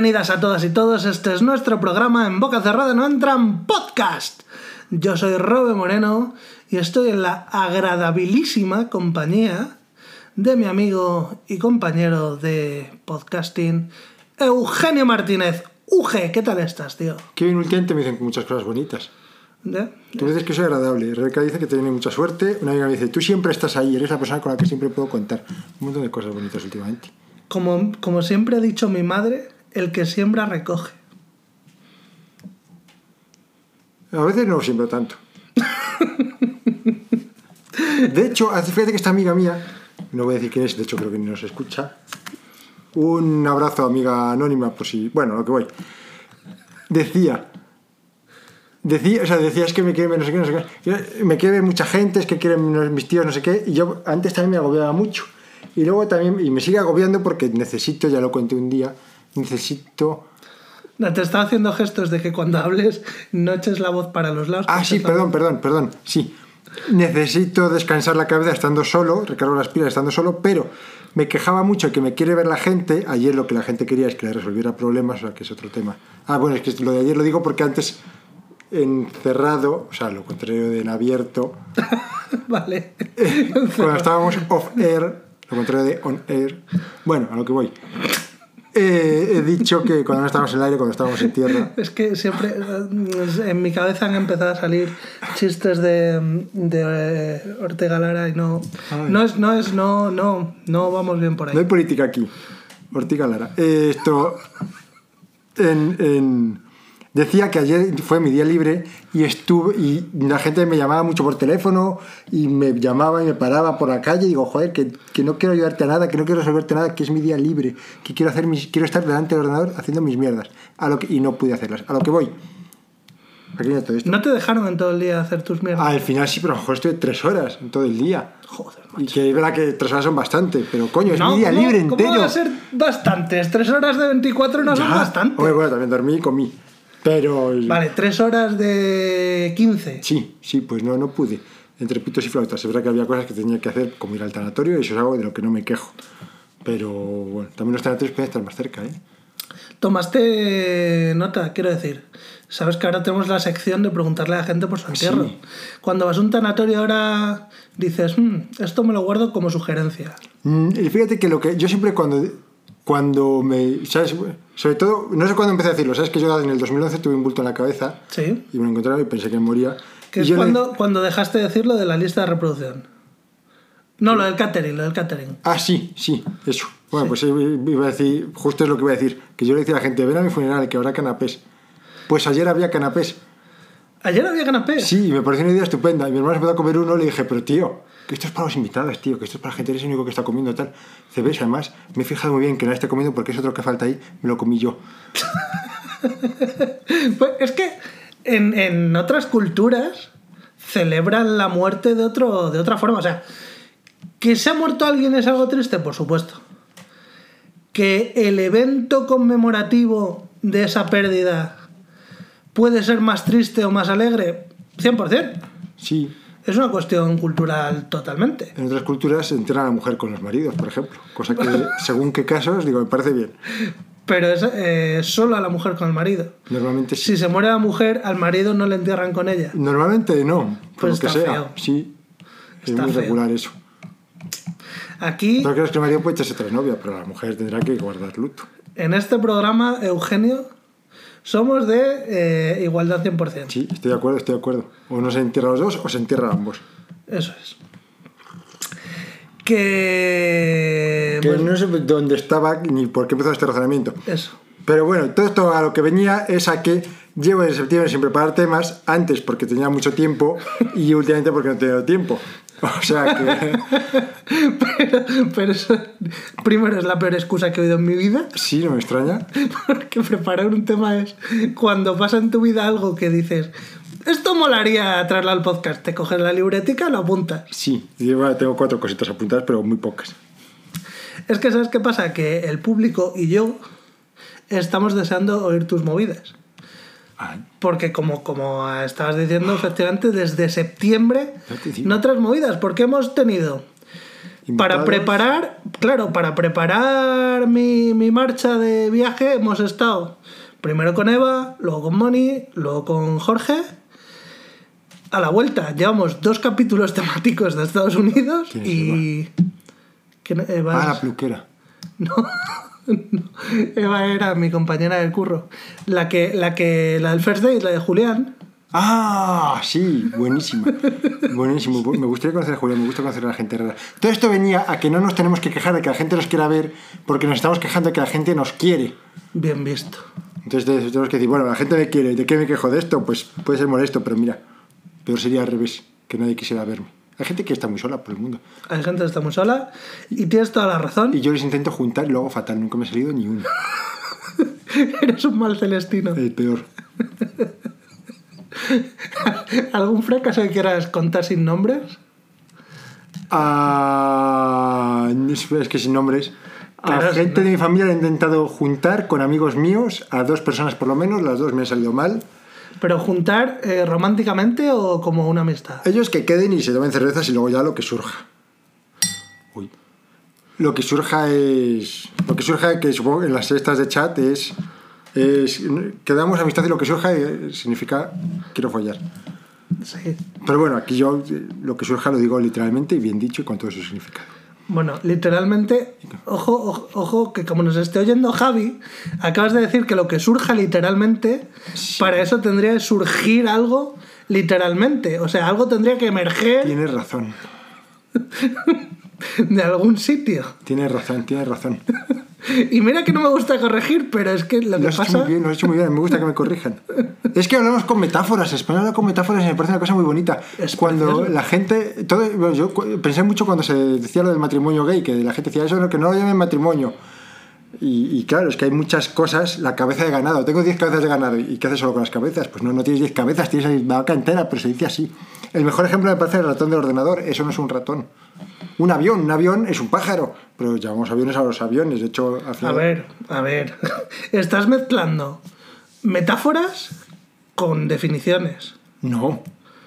Bienvenidas a todas y todos. Este es nuestro programa En Boca Cerrada No Entran Podcast. Yo soy Robe Moreno y estoy en la agradabilísima compañía de mi amigo y compañero de podcasting, Eugenio Martínez. Uge, ¿qué tal estás, tío? Que bien últimamente me dicen muchas cosas bonitas. ¿Ya? Tú dices que soy agradable. Rebeca dice que tiene mucha suerte. Una amiga me dice, tú siempre estás ahí, eres la persona con la que siempre puedo contar. Un montón de cosas bonitas últimamente. Como, como siempre ha dicho mi madre, el que siembra recoge. A veces no siempre tanto. De hecho, fíjate que esta amiga mía, no voy a decir quién es, de hecho creo que ni nos escucha. Un abrazo, amiga anónima, por si. Bueno, lo que voy. Decía. Decía, o sea, decía es que me quiere no sé qué, no sé qué. Me quiere mucha gente, es que quieren mis tíos, no sé qué. Y yo antes también me agobiaba mucho. Y luego también, y me sigue agobiando porque necesito, ya lo conté un día, necesito. Te estaba haciendo gestos de que cuando hables no eches la voz para los lados. Ah, sí, perdón, perdón, perdón, sí. Necesito descansar la cabeza estando solo, recargo las pilas estando solo, pero me quejaba mucho que me quiere ver la gente. Ayer lo que la gente quería es que le resolviera problemas, o sea, que es otro tema. Ah, bueno, es que lo de ayer lo digo porque antes encerrado, o sea, lo contrario de en abierto. vale. cuando estábamos off air, lo contrario de on air. Bueno, a lo que voy. Eh, he dicho que cuando no estábamos en el aire, cuando estábamos en tierra. Es que siempre en mi cabeza han empezado a salir chistes de, de Ortega Lara y no. No es, no es, no, no, no vamos bien por ahí. No hay política aquí. Ortega Lara. Eh, esto. En, en Decía que ayer fue mi día libre y estuve y la gente me llamaba mucho por teléfono y me llamaba y me paraba por la calle y digo, joder, que, que no quiero ayudarte a nada, que no quiero resolverte nada, que es mi día libre, que quiero hacer mis, quiero estar delante del ordenador haciendo mis mierdas. A lo que, y no pude hacerlas. A lo que voy. Todo esto. ¿No te dejaron en todo el día hacer tus mierdas? Al final sí, pero a lo mejor estuve tres horas en todo el día. Joder, macho. Y que es verdad que tres horas son bastante, pero coño, es mi día libre entero. ¿Cómo van a ser bastantes? Tres horas de 24 no son bastantes. Hombre, bueno, también dormí y comí. Pero... Vale, tres horas de 15. Sí, sí, pues no, no pude. Entre pitos y flautas. Es verdad que había cosas que tenía que hacer, como ir al tanatorio, y eso es algo de lo que no me quejo. Pero bueno, también los tanatorios pueden estar más cerca, ¿eh? Tomaste nota, quiero decir. Sabes que ahora tenemos la sección de preguntarle a la gente por su entierro. Cuando vas a un tanatorio ahora dices, mm, esto me lo guardo como sugerencia. Mm, y fíjate que lo que yo siempre cuando cuando me. ¿Sabes? Sobre todo, no sé cuándo empecé a decirlo, ¿sabes? Que yo en el 2011 tuve un bulto en la cabeza. Sí. Y me lo encontraba y pensé que moría. Que es cuando, cuando dejaste de decirlo de la lista de reproducción. No, lo del catering, lo del catering. Ah, sí, sí, eso. Bueno, pues iba a decir, justo es lo que iba a decir, que yo le decía a la gente, ven a mi funeral, que habrá canapés. Pues ayer había canapés. ¿Ayer había canapés? Sí, me pareció una idea estupenda. Y mi hermano se empezó a comer uno y le dije, pero tío, que esto es para los invitados, tío, que esto es para la gente, eres el único que está comiendo tal. Dice, ves, además, me he fijado muy bien que nadie esté comiendo porque es otro que falta ahí, me lo comí yo. pues es que en, en, otras culturas celebran la muerte de, otro, de otra forma. O sea, que se ha muerto alguien es algo triste, por supuesto. Que el evento conmemorativo de esa pérdida puede ser más triste o más alegre, 100%. Sí, es una cuestión cultural totalmente. En otras culturas se entierran a la mujer con los maridos, por ejemplo. Cosa que, según qué casos, digo, me parece bien. Pero es eh, solo a la mujer con el marido. Normalmente sí. Si se muere la mujer, al marido no le entierran con ella. Normalmente no, por pues lo que sea. Feo. Sí, es muy regular eso. Aquí. No crees que el marido puede echarse otra novia, pero la mujer tendrá que guardar luto. En este programa, Eugenio somos de eh, igualdad 100%. Sí, estoy de acuerdo, estoy de acuerdo. O no se entierra los dos o se entierra ambos. Eso es. Que. Que no sé dónde estaba ni por qué empezó este razonamiento. Eso. Pero bueno, todo esto a lo que venía es a que llevo en septiembre sin preparar temas, antes porque tenía mucho tiempo y últimamente porque no he tenido tiempo. O sea que. pero, pero eso, primero, es la peor excusa que he oído en mi vida. Sí, no me extraña. Porque preparar un tema es cuando pasa en tu vida algo que dices. Esto molaría traerlo al podcast. Te coges la libretica y lo apuntas. Sí, yo tengo cuatro cositas apuntadas, pero muy pocas. Es que, ¿sabes qué pasa? Que el público y yo estamos deseando oír tus movidas. Porque como, como estabas diciendo, efectivamente, desde septiembre no otras movidas, porque hemos tenido Para preparar, claro, para preparar mi, mi marcha de viaje hemos estado primero con Eva, luego con Moni, luego con Jorge. A la vuelta llevamos dos capítulos temáticos de Estados Unidos ¿Quién es y... ¿Quién- Eva Ah, la no, no, Eva era mi compañera del curro. La que, la que, la del first date, la de Julián. Ah, sí, buenísima. Buenísimo. Me gustaría conocer a Julián, me gusta conocer a la gente rara. Todo esto venía a que no nos tenemos que quejar de que la gente nos quiera ver, porque nos estamos quejando de que la gente nos quiere. Bien visto. Entonces tenemos que decir, bueno, la gente me quiere, ¿de qué me quejo de esto? Pues puede ser molesto, pero mira, peor sería al revés, que nadie quisiera verme. Hay gente que está muy sola por el mundo. Hay gente que está muy sola y tienes toda la razón. Y yo les intento juntar y lo hago fatal, nunca me ha salido ni uno. Eres un mal celestino. El peor. ¿Algún fracaso que quieras contar sin nombres? Ah, es que sin nombres. A gente no. de mi familia le he intentado juntar con amigos míos, a dos personas por lo menos, las dos me han salido mal. ¿Pero juntar eh, románticamente o como una amistad? Ellos que queden y se tomen cervezas y luego ya lo que surja. Uy. Lo que surja es. Lo que surja, que supongo que en las cestas de chat es. es quedamos amistad y lo que surja eh, significa quiero follar. Sí. Pero bueno, aquí yo eh, lo que surja lo digo literalmente y bien dicho y con todo su significado. Bueno, literalmente, ojo, ojo, ojo, que como nos esté oyendo Javi, acabas de decir que lo que surja literalmente, para eso tendría que surgir algo literalmente. O sea, algo tendría que emerger Tienes razón. de algún sitio. Tienes razón, tienes razón. Y mira que no me gusta corregir, pero es que lo Lo que has hecho pasa... muy bien, lo has hecho muy bien. Me gusta que me corrijan. Es que hablamos con metáforas. Español habla con metáforas y me parece una cosa muy bonita. Es cuando precioso. la gente. Todo, bueno, yo pensé mucho cuando se decía lo del matrimonio gay, que la gente decía eso, que no lo llamen matrimonio. Y, y claro, es que hay muchas cosas. La cabeza de ganado. Tengo 10 cabezas de ganado. ¿Y qué haces solo con las cabezas? Pues no, no tienes 10 cabezas, tienes la vaca entera, pero se dice así. El mejor ejemplo me parece el ratón del ordenador. Eso no es un ratón. Un avión, un avión es un pájaro. Pero llamamos aviones a los aviones. De hecho, al A final. ver, a ver. Estás mezclando metáforas con definiciones. No.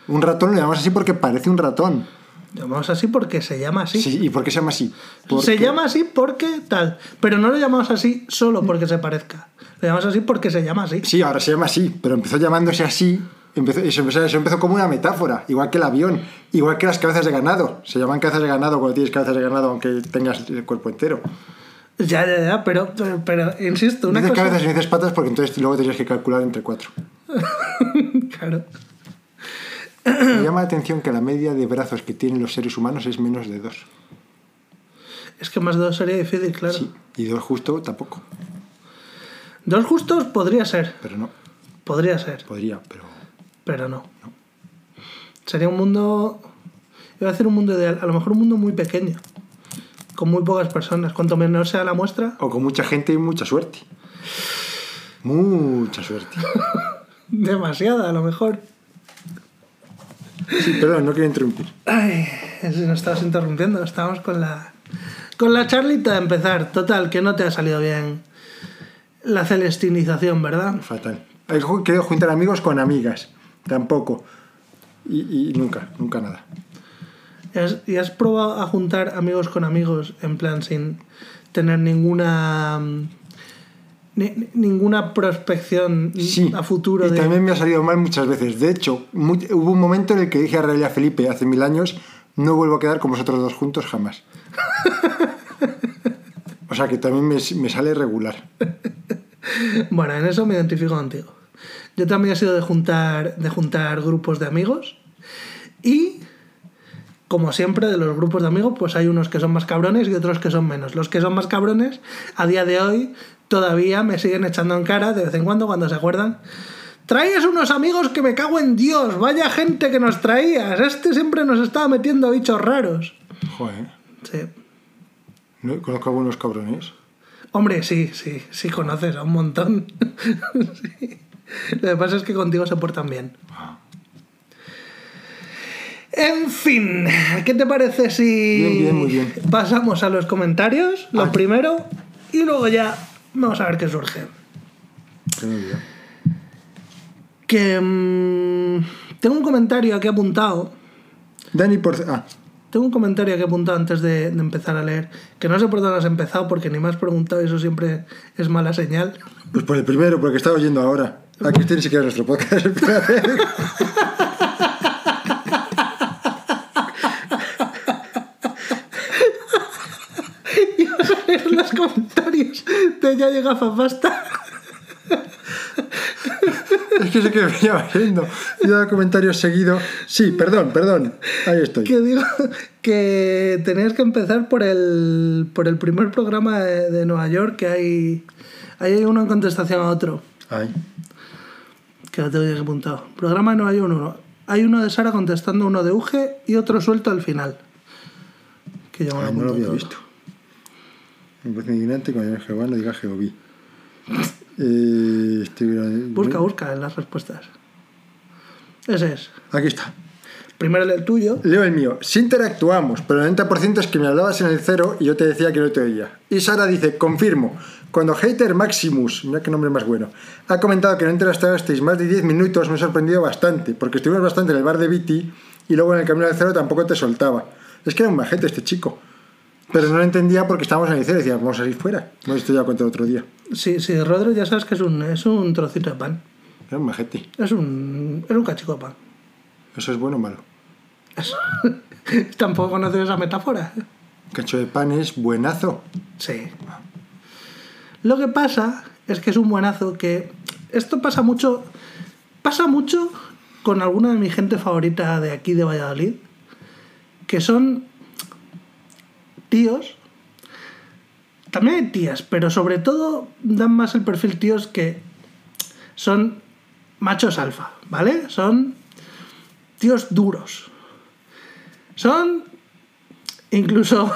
Un ratón lo llamamos así porque parece un ratón. Llamamos así porque se llama así. Sí, ¿Y por qué se llama así? Se llama así porque tal. Pero no lo llamamos así solo porque se parezca. Lo llamamos así porque se llama así. Sí, ahora se llama así, pero empezó llamándose así. Empezó, eso, empezó, eso empezó como una metáfora, igual que el avión, igual que las cabezas de ganado. Se llaman cabezas de ganado cuando tienes cabezas de ganado, aunque tengas el cuerpo entero. Ya, ya, ya, pero, pero, pero, insisto, una dices cosa. cabezas y dices patas porque entonces luego tendrías que calcular entre cuatro. Claro. Me llama la atención que la media de brazos que tienen los seres humanos es menos de dos. Es que más de dos sería difícil, claro. Sí, y dos justo tampoco, Dos justos podría ser. pero no, Podría ser, podría, pero pero no. Sería un mundo. Iba a decir un mundo ideal. A lo mejor un mundo muy pequeño. Con muy pocas personas. Cuanto menos sea la muestra, O con mucha gente y mucha suerte. Mucha suerte. demasiada, a lo mejor. Sí, perdón, no quiero interrumpir. Ay, si nos estabas interrumpiendo, estábamos con la con la charlita de empezar. Total, que no te ha salido bien la celestinización, ¿verdad? Fatal. Querido juntar amigos con amigas. Tampoco. Y, y nunca, nunca nada. ¿Y has, y has probado a juntar amigos con amigos en plan sin tener ninguna mm, ni- ninguna prospección Sí. a futuro y de también me ha salido mal muchas veces. De hecho, mu- hubo un momento en el que dije a Relia Felipe hace mil años: no vuelvo a quedar con vosotros dos juntos jamás. o sea que también me, me sale regular. Bueno, en eso me identifico contigo. Yo también he sido de juntar, de juntar grupos de amigos y, como siempre, de los grupos de amigos, pues hay unos que son más cabrones y otros que son menos. Los que son más cabrones, a día de hoy, todavía me siguen echando en cara de vez en cuando cuando se acuerdan. Traías unos amigos que me cago en Dios, vaya gente que nos traías. Este siempre nos estaba metiendo a bichos raros. Joder. Sí. No, conozco a algunos cabrones. Hombre, sí, sí, sí conoces a un montón. Sí. Lo que pasa es que contigo se portan bien. En fin, ¿qué te parece si Bien, bien, muy bien. pasamos a los comentarios, lo Ah. primero, y luego ya vamos a ver qué surge? Que mm, tengo un comentario aquí apuntado. Dani por... Ah, Tengo un comentario he apuntado antes de, de empezar a leer, que no sé por dónde has empezado porque ni me has preguntado y eso siempre es mala señal. Pues por el primero, porque estaba oyendo ahora. Aquí usted ni siquiera es nuestro podcast. espérate. Y vas a leer los comentarios de Ya llega Fafasta. es que sé que venía oyendo. Y daba comentarios seguido. Sí, perdón, perdón. Ahí estoy. Que digo que tenías que empezar por el, por el primer programa de, de Nueva York, que hay, ahí hay uno en contestación a otro, Ay. Que lo tengo ya apuntado. Programa de Nueva York 1. Hay uno de Sara contestando uno de Uge y otro suelto al final. Que yo me lo Ay, no lo había todo. visto. Me parece indignante cuando Jehová no diga Jehoví. Eh, estoy... Busca, busca en las respuestas. Ese es. Aquí está. Primero el tuyo. Leo el mío. Sí interactuamos, pero el 90% es que me hablabas en el cero y yo te decía que no te oía. Y Sara dice, confirmo. Cuando Hater Maximus, mira qué nombre más bueno, ha comentado que no interactuasteis más de 10 minutos, me ha sorprendido bastante, porque estuvimos bastante en el bar de Viti y luego en el camino al cero tampoco te soltaba. Es que era un majete este chico. Pero no lo entendía porque estábamos en el cero y decía, vamos a ir fuera. No esto ya conté otro día. Sí, sí, Rodri ya sabes que es un, es un trocito de pan. Era un majete. Es un, es un cachico de pan. ¿Eso es bueno o malo? Eso. Tampoco conoces esa metáfora. Cacho de pan es buenazo. Sí. Lo que pasa es que es un buenazo que esto pasa mucho pasa mucho con alguna de mi gente favorita de aquí de Valladolid que son tíos. También hay tías pero sobre todo dan más el perfil tíos que son machos alfa vale son tíos duros. Son incluso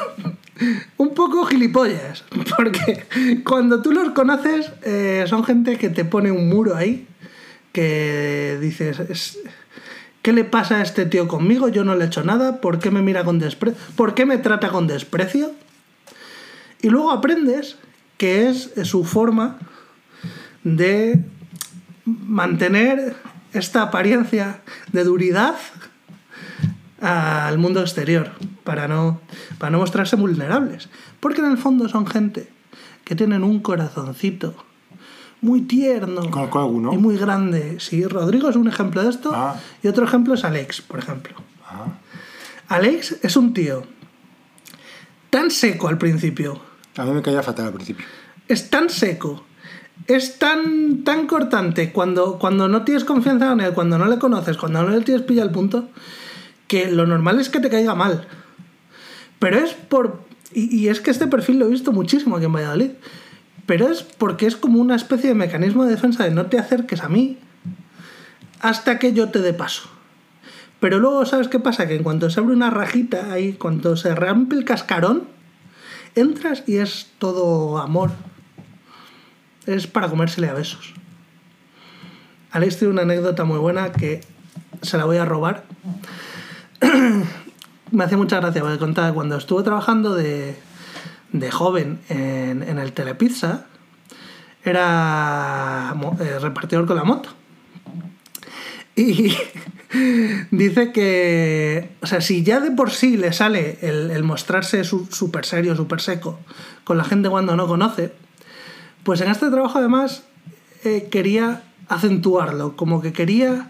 un poco gilipollas, porque cuando tú los conoces eh, son gente que te pone un muro ahí, que dices, es- ¿qué le pasa a este tío conmigo? Yo no le he hecho nada, ¿por qué me mira con desprecio? ¿Por qué me trata con desprecio? Y luego aprendes que es su forma de mantener esta apariencia de duridad al mundo exterior para no, para no mostrarse vulnerables. Porque en el fondo son gente que tienen un corazoncito muy tierno y muy grande. Sí, Rodrigo es un ejemplo de esto Ah. y otro ejemplo es Alex, por ejemplo. Ah, Alex es un tío tan seco al principio, a mí me caía fatal al principio. es tan seco, es tan, tan cortante cuando, cuando no tienes confianza en él, cuando no le conoces, cuando no le tienes pilla el punto, que lo normal es que te caiga mal. Pero es por... Y, es que este perfil lo he visto muchísimo aquí en Valladolid. Pero es porque es como una especie de mecanismo de defensa de no te acerques a mí hasta que yo te dé paso. Pero luego, ¿sabes qué pasa? Que en cuanto se abre una rajita ahí, cuando se rompe el cascarón, entras y es todo amor. Es para comérsele a besos. Alex tiene una anécdota muy buena que se la voy a robar. Me hace mucha gracia porque contaba cuando estuve trabajando de, de joven en, el Telepizza, era eh, repartidor con la moto. Y dice que, o sea, si ya de por sí le sale el, mostrarse súper serio, súper seco con la gente cuando no conoce, pues en este trabajo además eh, quería acentuarlo, como que quería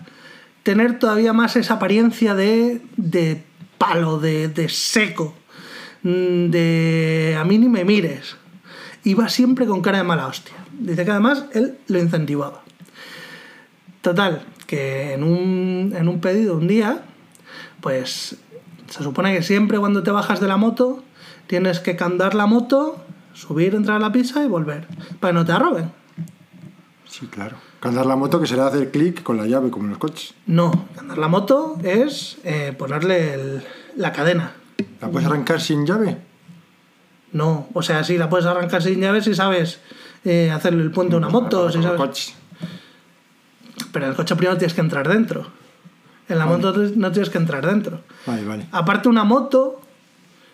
tener todavía más esa apariencia de, de palo, de, de seco, mm, de a mí ni me mires. Iba siempre con cara de mala hostia. Dice que además él lo incentivaba. Total, que en un, en un pedido un día, pues se supone que siempre cuando te bajas de la moto tienes que candar la moto, subir, entrar a la pizza y volver, para que no te roben. Sí, claro. Candar la moto que será hacer clic con la llave, como en los coches. No, candar la moto es eh, ponerle el- la cadena. ¿La puedes arrancar sin llave? No, o sea, sí, la puedes arrancar sin llave si sabes eh, hacerle el puente a una moto, si sabes... coches. Pero en el coche primero tienes que entrar dentro. En la moto no tienes que entrar dentro. Vale, vale. Aparte una moto,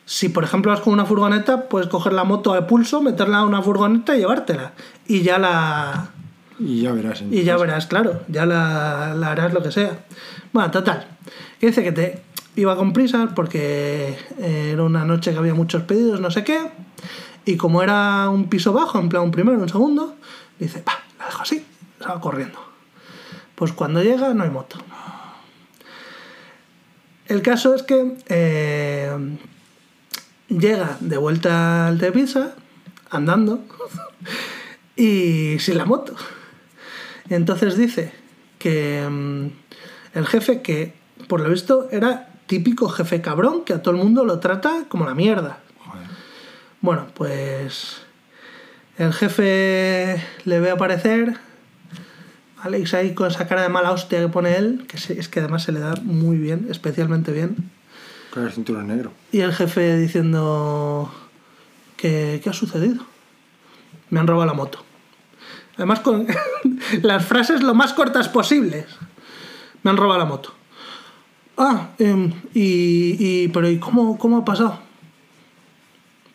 si por ejemplo vas con una furgoneta, puedes coger la moto al pulso, meterla a una furgoneta y llevártela. Y ya la... Y ya verás. Y ya verás, claro, ya la, la harás lo que sea. Bueno, total. Que dice que te... iba con prisas porque era una noche que había muchos pedidos, no sé qué. Y como era un piso bajo, en plan un primero, un segundo, dice, pa, la dejo así, se va corriendo. Pues cuando llega no hay moto. El caso es que eh, llega de vuelta al de pizza, andando, y sin la moto. Entonces dice que mm, el jefe, que por lo visto era típico jefe cabrón, que a todo el mundo lo trata como la mierda. Joder. Bueno, pues el jefe le ve aparecer, Alex ahí con esa cara de mala hostia que pone él, que es que además se le da muy bien, especialmente bien. Con el cinturón negro. Y el jefe diciendo, ¿qué, qué ha sucedido? Me han robado la moto. Además con las frases lo más cortas posibles. Me han robado la moto. Ah, em, y, y- pero ¿y cómo, cómo ha pasado?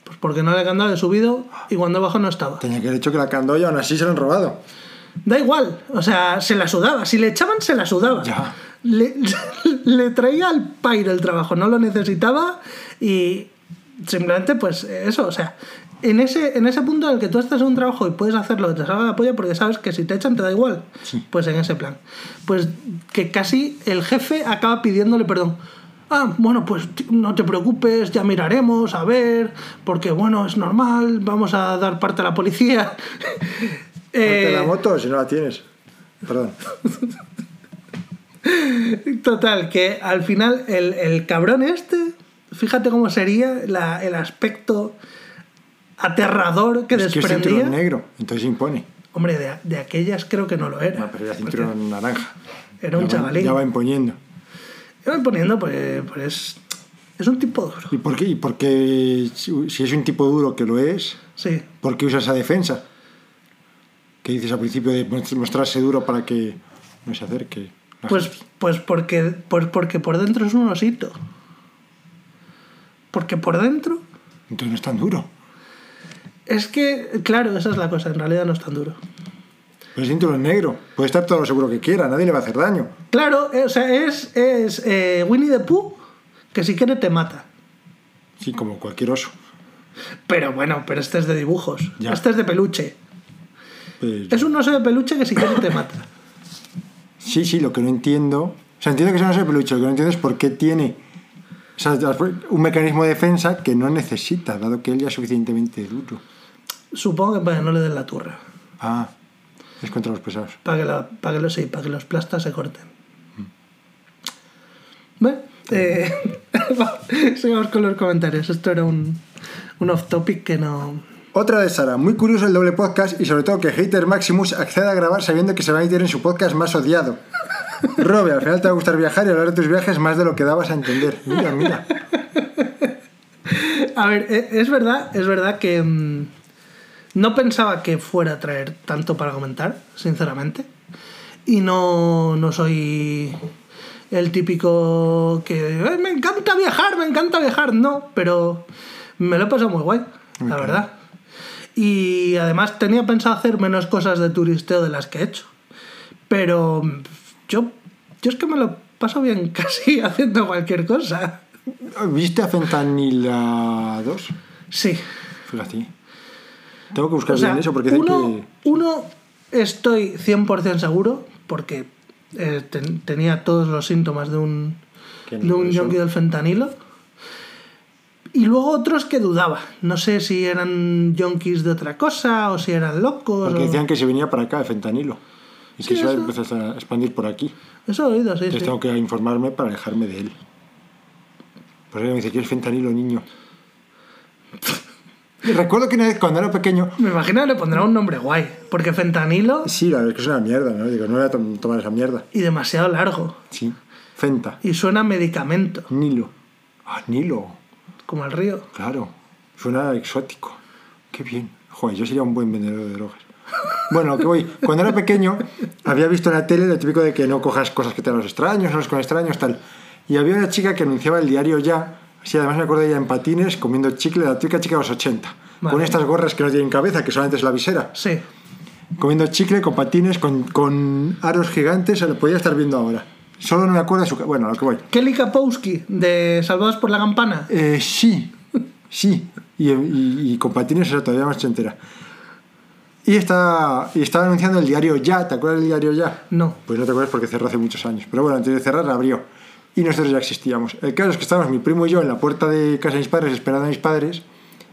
Pues porque no le he candado, he subido y cuando abajo no estaba. Tenía que haber hecho que la candó y aún así se la han robado. Da igual, o sea, se la sudaba. Si le echaban, se la sudaba. Ya. Le, le traía al pairo el trabajo, no lo necesitaba y simplemente, pues eso, o sea, en ese, en ese punto en el que tú estás en un trabajo y puedes hacer lo que te salga la polla porque sabes que si te echan te da igual, pues en ese plan. Pues que casi el jefe acaba pidiéndole perdón. Ah, bueno, pues no te preocupes, ya miraremos, a ver, porque bueno, es normal, vamos a dar parte a la policía. Eh, la moto si no la tienes. Perdón. Total, que al final el, el cabrón este, fíjate cómo sería la- el aspecto aterrador que Es que es desprendía. cinturón negro, entonces impone. Hombre, de, de aquellas creo que no lo era. Ah, pero era cinturón naranja. Era un Ya va- chavalín. Ya va imponiendo. Pues, pues es, un tipo duro. ¿Y por qué? ¿Y por qué si es un tipo duro que lo es, Sí. por qué usa esa defensa? Que dices al principio de mostrarse duro para que no se acerque. Pues, gente? pues, porque, pues porque por dentro es un osito. Porque por dentro Entonces no es tan duro. Es que, claro, esa es la cosa, en realidad no es tan duro. Pero es cinturón negro. Puede estar todo lo seguro que quiera, nadie le va a hacer daño. Claro, eh, o sea, es, es eh, Winnie the Pooh que si quiere te mata. Sí, como cualquier oso. Pero bueno, pero este es de dibujos. Ya. Este es de peluche. Pero- Es un oso de peluche que si quiere te mata. Sí, sí, lo que no entiendo. O sea, entiendo que sea un oso de peluche, lo que no entiendo es por qué tiene o sea, un mecanismo de defensa que no necesita, dado que él ya es suficientemente duro. Supongo que para que no le den la turra. Ah, es contra los pesados. Para que, la- para que, los, sí, para que los plastas se corten. Bueno, eh, sigamos con los comentarios. Esto era un, un off topic que no. Otra de Sara, muy curioso el doble podcast y sobre todo que Hater Maximus acceda a grabar sabiendo que se va a emitir en su podcast más odiado. Robe, al final te va a gustar viajar y hablar de tus viajes más de lo que dabas a entender. Mira, mira. A ver, e- es verdad, es verdad que mm, no pensaba que fuera a traer tanto para comentar, sinceramente. Y no, no soy el típico que "Ay, me encanta viajar, me encanta viajar. No, pero me lo he pasado muy guay, la verdad. Y además tenía pensado hacer menos cosas de turisteo de las que he hecho. Pero yo, yo es que me lo paso bien casi haciendo cualquier cosa. ¿Viste a Fentanila 2? Sí. Fíjate. Tengo que buscar O sea, bien eso porque uno, que. uno estoy 100% seguro porque eh, ten- tenía todos los síntomas de un, no de un yonki del fentanilo. Y luego otros que dudaba. No sé si eran yonkis de otra cosa o si eran locos. Porque o- decían que se venía para acá, el fentanilo. Y Sí, que se iba a eso. empezar a expandir por aquí. Eso he oído, sí. Entonces sí. tengo que informarme para alejarme de él. Por eso me dice que es fentanilo, niño. Recuerdo que una vez cuando era pequeño. Me imagino que le pondrá un nombre guay. Porque fentanilo Sí, la verdad es que es una mierda, ¿no? Digo, no voy a tom- tomar esa mierda. y demasiado largo. Sí. Fenta. Y suena a medicamento, Nilo. Ah, Nilo. como el río. Claro. Suena exótico. Qué bien. Joder, yo sería un buen vendedor de drogas. Bueno, lo que voy. Cuando era pequeño, había visto en la tele lo típico de que no cojas cosas que te dan los extraños, no los con extraños, tal. Y había una chica que anunciaba el diario ya. Sí, además me acuerdo de ella en patines, comiendo chicle, la típica chica de los 80. Con estas gorras que no tienen cabeza, que solamente es la visera. Sí. Comiendo chicle, con patines, con, con aros gigantes, se lo podía estar viendo ahora. Solo no me acuerdo de su... Bueno, a lo que voy. Kelly Kapowski, de Salvados por la Campana. Eh, sí, sí. Y, y, y con patines era todavía más entera. Y está, y estaba anunciando el diario Ya. ¿Te acuerdas del diario Ya? No. Pues no te acuerdas porque cerró hace muchos años. Pero bueno, antes de cerrar abrió. Y nosotros ya existíamos. El caso es que estábamos mi primo y yo en la puerta de casa de mis padres esperando a mis padres.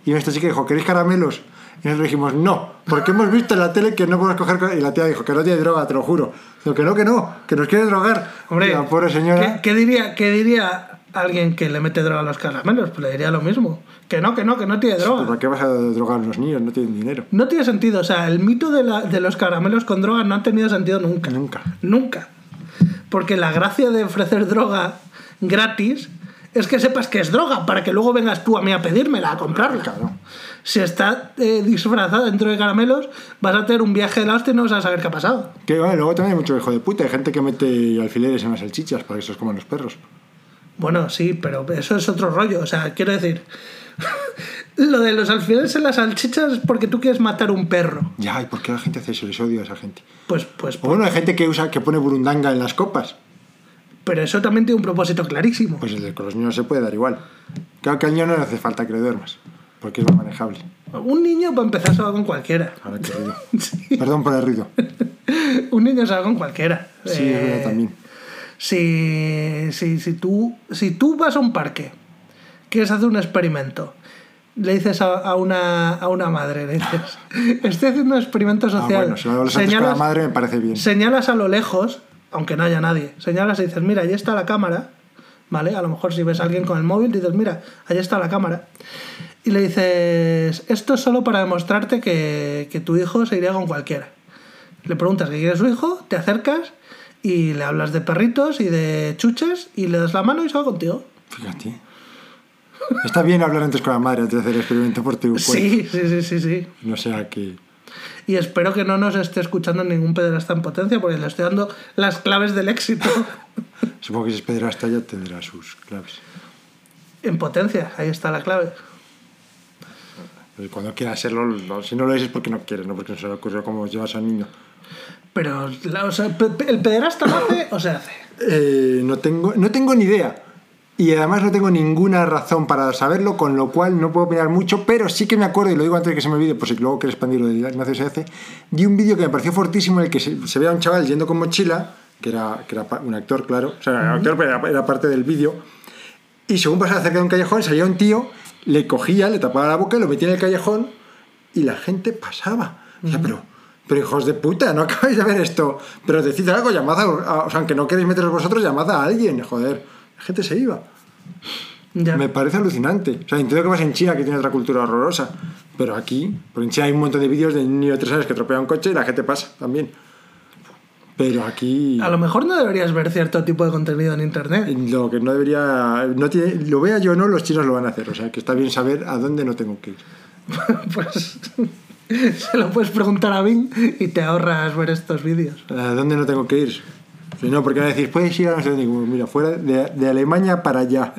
Y nuestra chica dijo, ¿queréis caramelos? Y nosotros dijimos, no, porque hemos visto en la tele que no podemos coger... ca-". Y la tía dijo, que no tiene droga, te lo juro. Digo, que no, que no, que nos quiere drogar. Hombre, la pobre señora... ¿qué, qué diría, ¿qué diría alguien que le mete droga a los caramelos? Pues le diría lo mismo. Que no, que no, que no tiene "Pues, droga. ¿Para qué vas a drogar a los niños? No tienen dinero. No tiene sentido. O sea, el mito de, la- de los caramelos con droga no ha tenido sentido nunca. Nunca. Nunca. Porque la gracia de ofrecer droga gratis es que sepas que es droga para que luego vengas tú a mí a pedírmela, a comprarla. Claro. Si está eh, disfrazada dentro de caramelos, vas a tener un viaje de la hostia y no vas a saber qué ha pasado. Que bueno, luego también hay mucho hijo de puta. Hay gente que mete alfileres en las salchichas para que se los coman los perros. Bueno, sí, pero eso es otro rollo. O sea, quiero decir, lo de los alfileres en las salchichas es porque tú quieres matar un perro. Ya, ¿y por qué la gente hace eso? Les odio a esa gente. Pues, pues, O bueno, hay gente que usa, que pone burundanga en las copas. pero eso también tiene un propósito clarísimo. Pues el de con los niños se puede dar igual. Claro que al niño no le hace falta que le duermas, porque es más manejable. Un niño, para empezar, se va con cualquiera. Ahora que ruido. Sí. Perdón por el ruido. Un niño se va con cualquiera. Sí, Eh, es verdad también. Si, si, si, tú, si tú vas a un parque, quieres hacer un experimento, le dices a, a una, a una madre, le dices, estoy haciendo un experimento Ah, social. bueno, si lo hablas antes con la madre me parece bien. señalas a lo lejos, aunque no haya nadie, señalas y dices, mira, ahí está la cámara, ¿vale? A lo mejor si ves a alguien con el móvil, dices, mira, ahí está la cámara. Y le dices, esto es solo para demostrarte que, que tu hijo se iría con cualquiera. Le preguntas qué quiere su hijo, te acercas y le hablas de perritos y de chuches y le das la mano y se va contigo. Fíjate. Está bien hablar antes con la madre antes de hacer el experimento por tu cuenta. Sí, sí, sí, sí, sí. No sea que... Y espero que no nos esté escuchando ningún pederasta en potencia porque le estoy dando las claves del éxito. Supongo que si es pederasta ya tendrá sus claves. en potencia, ahí está la clave. Pero Cuando quiera serlo, lo- si no lo es es porque no quiere, no porque no se le ocurrió cómo llevas al niño. Pero o sea, el pederasta lo hace o se hace. Eh, no, tengo, no tengo ni idea. Y además no tengo ninguna razón para saberlo, con lo cual no puedo opinar mucho, pero sí que me acuerdo, y lo digo antes de que se me olvide, por si luego quiero expandir lo de Ignacio se hace, di un vídeo que me pareció fortísimo en el que se, se ve a un chaval yendo con mochila, que era, que era un actor, claro, o sea, era un actor, pero era, era parte del vídeo, y según pasaba cerca de un callejón, salía un tío, le cogía, le tapaba la boca, lo metía en el callejón, y la gente pasaba. O sea, pero... Pero hijos de puta, no acabáis de ver esto. Pero decid algo, llamad a, a- O sea, aunque no queréis meteros vosotros, llamad a alguien, joder. La gente se iba. Ya. Me parece alucinante. O sea, entiendo que vas en China, que tiene otra cultura horrorosa. Pero aquí, porque en China hay un montón de vídeos de un niño de tres años que atropella un coche y la gente pasa también. Pero aquí. A lo mejor no deberías ver cierto tipo de contenido en internet. Lo que no debería. No tiene, lo vea yo o no, los chinos lo van a hacer. O sea, que está bien saber a dónde no tengo que ir. pues se lo puedes preguntar a Bing y te ahorras ver estos vídeos. ¿A dónde no tengo que ir? Si no, porque van a decir, puedes a no sé Mira, fuera de, de Alemania para allá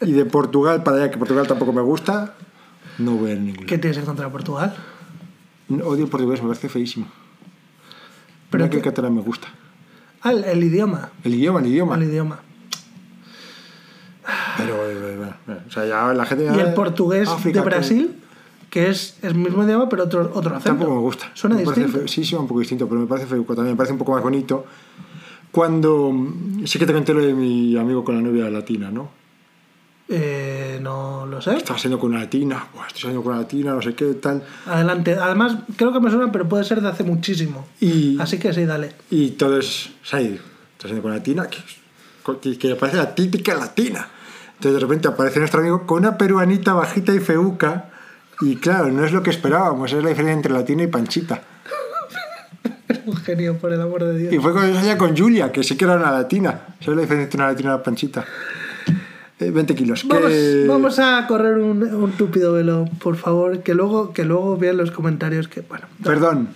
y de Portugal para allá, que Portugal tampoco me gusta, no voy a ir ningún ¿Qué tienes en contra Portugal? Odio el portugués, me parece feísimo. Pero que el que- catalán me gusta. Ah, el, el idioma. El idioma, el idioma. El idioma. Pero, eh, bueno, eh, o sea, ya la gente. Y el portugués África, de que Brasil, que es el mismo idioma, pero otro, otro acento. Tampoco me gusta. Suena Me distinto. feo. Sí, sí, un poco distinto, pero me parece feuco también. Me parece un poco más bonito. Cuando. Sí que te conté lo de mi amigo con la novia latina, ¿no? Eh, no lo sé. Estaba saliendo con una latina, Buah, estoy saliendo con una latina, no sé qué, tal. Adelante. Además, creo que me suena, pero puede ser de hace muchísimo. Y, Así que sí, dale. y todo es. Y estás saliendo con una latina que, que, que parece la típica latina. Entonces de repente aparece nuestro amigo con una peruanita bajita y feuca. Y claro, no es lo que esperábamos, es la diferencia entre latina y panchita. Un genio, por el amor de Dios. Y fue yo salía con Julia, que sí que era una latina. ¿Sabes la diferencia entre una latina y una panchita? Eh, 20 kilos. Vamos, que- vamos a correr un, un túpido velo, por favor, que luego, que luego vean los comentarios que, bueno, Perdón,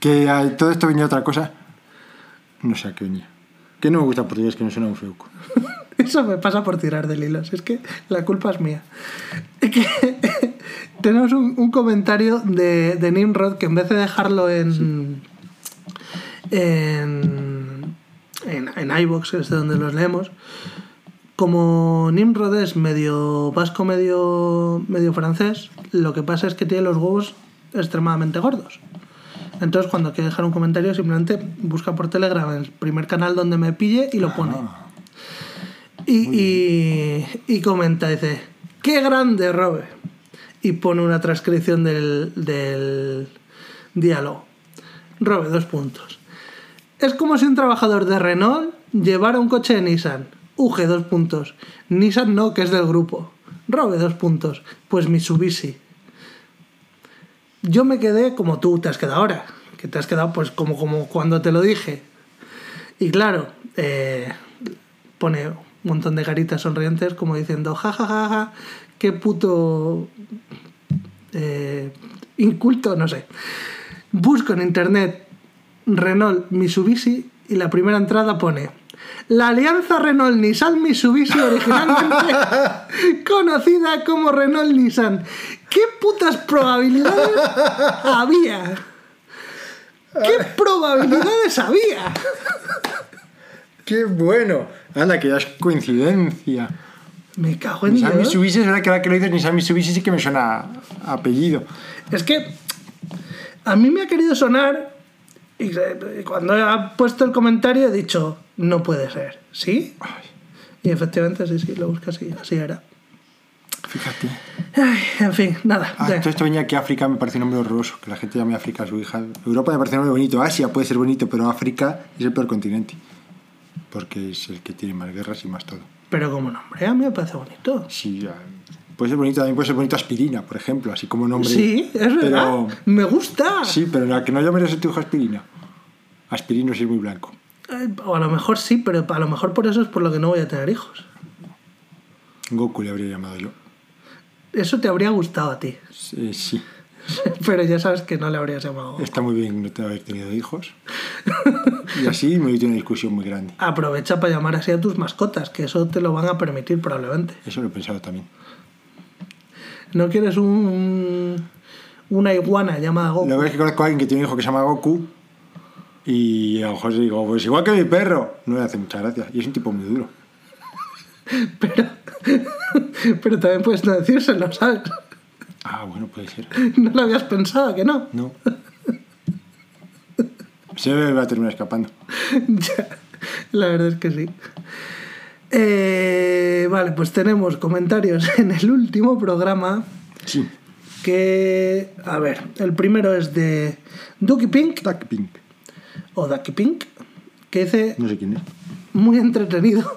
que a todo esto venía otra cosa. No sé a qué venía. Que no me gusta portugués, que no suena un feuco. eso me pasa por tirar del hilo, es que la culpa es mía. Tenemos un, un comentario de, de Nimrod que en vez de dejarlo en, en, en, en iVoox, que es de donde los leemos, como Nimrod es medio vasco, medio, medio francés, lo que pasa es que tiene los huevos extremadamente gordos. Entonces, cuando quiere dejar un comentario, simplemente busca por Telegram el primer canal donde me pille y lo pone. Y, y, y comenta, dice, ¡qué grande, Robe! Y pone una transcripción del, del diálogo. Robe, dos puntos. Es como si un trabajador de Renault llevara un coche de Nissan. UG, dos puntos. Nissan no, que es del grupo. Robe, dos puntos. Pues Mitsubishi. Yo me quedé como tú te has quedado ahora. Que te has quedado pues como, como cuando te lo dije. Y claro, eh, pone un montón de caritas sonrientes como diciendo, ja, ja, ja, ja, qué puto eh, inculto, no sé. Busco en internet Renault Mitsubishi y la primera entrada pone la alianza Renault-Nissan Mitsubishi originalmente conocida como Renault-Nissan. ¿Qué putas probabilidades había? ¿Qué probabilidades había? ¡Qué bueno! Anda, que ya es coincidencia. Me cago en Nissan Dios. Mitsubishi, es verdad que ahora que lo dices, Nissan Mitsubishi sí que me suena a apellido. Es que a mí me ha querido sonar y cuando ha puesto el comentario he dicho, no puede ser. ¿Sí? Y efectivamente, sí, sí, lo buscas así, así era. Fíjate. Ay, en fin, nada. Ah, todo esto venía que África me parece un nombre horroroso, que la gente llame África a su hija. Europa me parece un nombre bonito, Asia puede ser bonito, pero África es el peor continente. Porque es el que tiene más guerras y más todo. Pero como nombre, a mí me parece bonito. Sí, ya, puede ser bonito, también puede ser bonito aspirina, por ejemplo, así como nombre. Sí, es verdad. Pero, Me gusta. sí, pero la que no llames a tu hijo aspirina. Aspirino sí es muy blanco. Eh, O a lo mejor sí, pero a lo mejor por eso es por lo que no voy a tener hijos. Goku le habría llamado yo. Eso te habría gustado a ti. Eh, sí, Pero ya sabes que no le habrías llamado. está muy bien no te haber tenido hijos. Y así me he una discusión muy grande. Aprovecha para llamar así a tus mascotas, que eso te lo van a permitir probablemente. Eso lo he pensado también. ¿No quieres un, un- una iguana llamada Goku? Lo que es que conozco a alguien que tiene un hijo que se llama Goku y a lo mejor digo, pues igual que mi perro. No le hace mucha gracia. Y es un tipo muy duro. Pero, pero también puedes no decírselo, ¿sabes? Ah, bueno, puede ser. No lo habías pensado, que no. No. Se me va a terminar escapando. Ya, la verdad es que sí. Eh, vale, pues tenemos comentarios en el último programa Sí. que, a ver, el primero es de Ducky Pink Duck Pink. o Ducky Pink que dice No sé quién es. muy entretenido.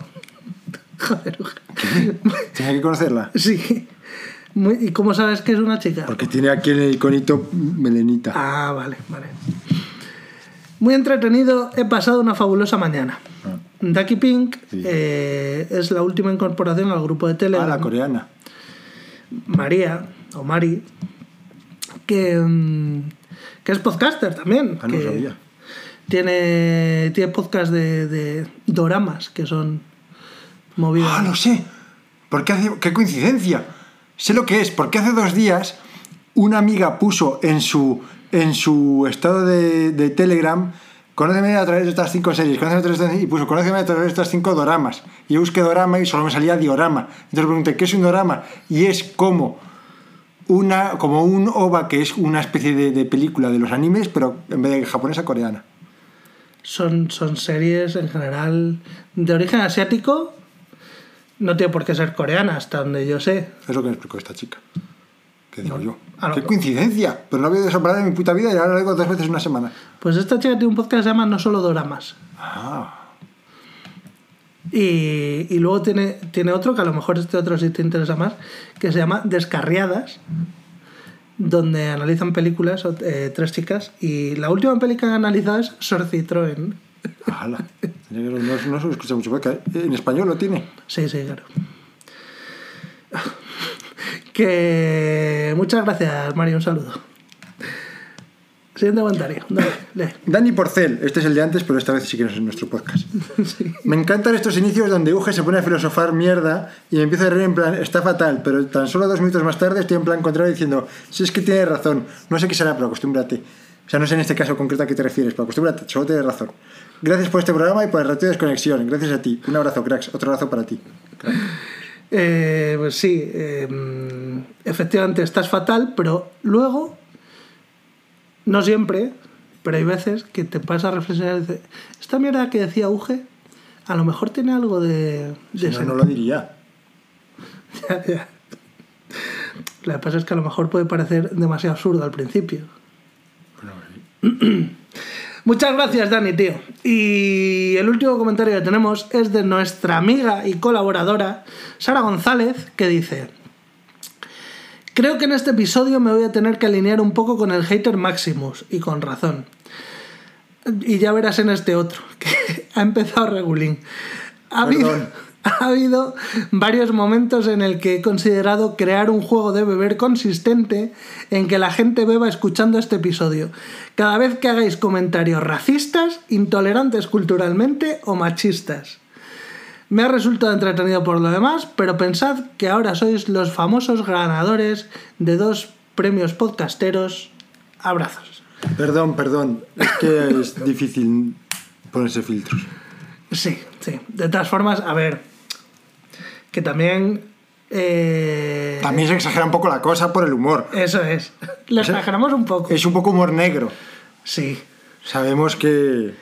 Joder, Tenía que conocerla. sí. Muy- ¿Y cómo sabes que es una chica? Porque tiene aquí el iconito melenita. Ah, vale, vale. Muy entretenido, he pasado una fabulosa mañana. Ducky Pink Sí. eh, es la última incorporación al grupo de Telegram. Ah, la coreana. María, o Mari, que, mm, que es podcaster también. Ah, no que sabía. Tiene, tiene podcast de, de doramas, que son movidas. Ah, lo sé. Porque hace... ¡Qué coincidencia! Sé lo que es. Porque hace dos días una amiga puso en su, en su estado de, de Telegram Conóceme a través de estas cinco series, conóceme a través de estas- y puso conóceme a través de estas cinco doramas. Y yo busqué dorama y solo me salía diorama. Entonces pregunté, ¿qué es un dorama? Y es como una como un OVA que es una especie de, de película de los animes, pero en vez de japonesa, coreana. Son, son series en general de origen asiático. No tiene por qué ser coreana, hasta donde yo sé. Es lo que me explicó esta chica. ¿Qué digo yo? A lo- ¡Qué coincidencia! Pero no había de esa palabra en mi puta vida y ahora lo digo dos veces en una semana. Pues esta chica tiene un podcast que se llama No Solo Doramas. Ah, Y, y luego tiene, tiene otro, que a lo mejor este otro sí te interesa más, que se llama Descarriadas, donde analizan películas, eh, tres chicas, y la última peli que han analizado es Sor Citroën. ¡Hala! No, no se lo escucha mucho. porque En español lo tiene. Sí, sí, claro. Que muchas gracias, Mario, un saludo. Siguiente comentario. Dale, lee. Dani Porcel, este es el de antes, pero esta vez sí que no es en nuestro podcast. Me encantan estos inicios donde Uge se pone a filosofar mierda y me empiezo a reír en plan, está fatal, pero tan solo dos minutos más tarde estoy en plan contrario diciendo, si es que tiene razón, no sé qué será, pero acostúmbrate. O sea, no sé en este caso concreto a qué te refieres, pero acostúmbrate, solo tienes razón. Gracias por este programa y por el ratio de desconexión. Gracias a ti. Un abrazo, cracks. Otro abrazo para ti. Crack. Eh, pues sí, eh, efectivamente estás fatal, pero luego, no siempre, pero hay veces que te pasa a reflexionar y dices, esta mierda que decía Uge, a lo mejor tiene algo de... Si de no, sen- no lo diría. Ya, ya. Lo que pasa es que a lo mejor puede parecer demasiado absurdo al principio. Muchas gracias, Dani, tío. Y el último comentario que tenemos es de nuestra amiga y colaboradora, Sara González, que dice: Creo que en este episodio me voy a tener que alinear un poco con el hater Maximus, y con razón. Y ya verás en este otro, que ha empezado regulín. Ha. ha habido varios momentos en el que he considerado crear un juego de beber consistente en que la gente beba escuchando este episodio. Cada vez que hagáis comentarios racistas, intolerantes culturalmente o machistas. Me ha resultado entretenido por lo demás, pero pensad que ahora sois los famosos ganadores de dos premios podcasteros. Abrazos. Perdón, perdón. Es que es difícil ponerse filtros. Sí, sí. De todas formas, a ver. Que también. eh, También se exagera un poco la cosa por el humor. Eso es. Lo exageramos un poco. Es un poco humor negro. Sí. Sabemos que.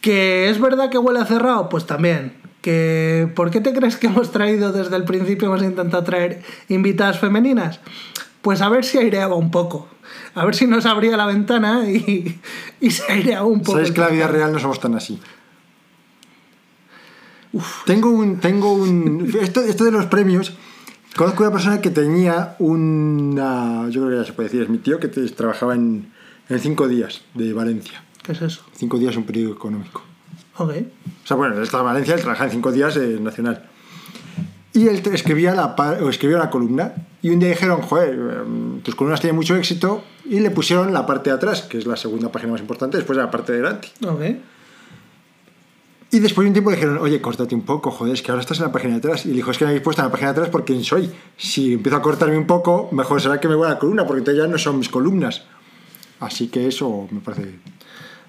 Que es verdad que huele a cerrado, pues también. Que ¿por qué te crees que hemos traído desde el principio, hemos intentado traer invitadas femeninas? Pues a ver si aireaba un poco. A ver si nos abría la ventana y, y se aireaba un poco. Sabes el que la vida real no somos tan así. Tengo un. Tengo un. Esto, esto de los premios. Conozco una persona que tenía una. Yo creo que ya se puede decir, es mi tío que te- trabajaba en, en Cinco Días de Valencia. ¿Qué es eso? Cinco Días es un periódico económico. Ok. O sea, bueno, él estaba en Valencia, él trabajaba en Cinco Días eh, Nacional. Y él escribía la, o escribía la columna. Y un día dijeron, joder, em, tus columnas tienen mucho éxito. Y le pusieron la parte de atrás, que es la segunda página más importante, después de la parte de delante. Ok. Y después de un tiempo le dijeron, oye, córtate un poco, joder, es que ahora estás en la página de atrás. Y le dijo, es que me habéis puesto en la página de atrás porque quién soy. Si empiezo a cortarme un poco, mejor será que me voy a la columna, porque entonces ya no son mis columnas. Así que eso me parece.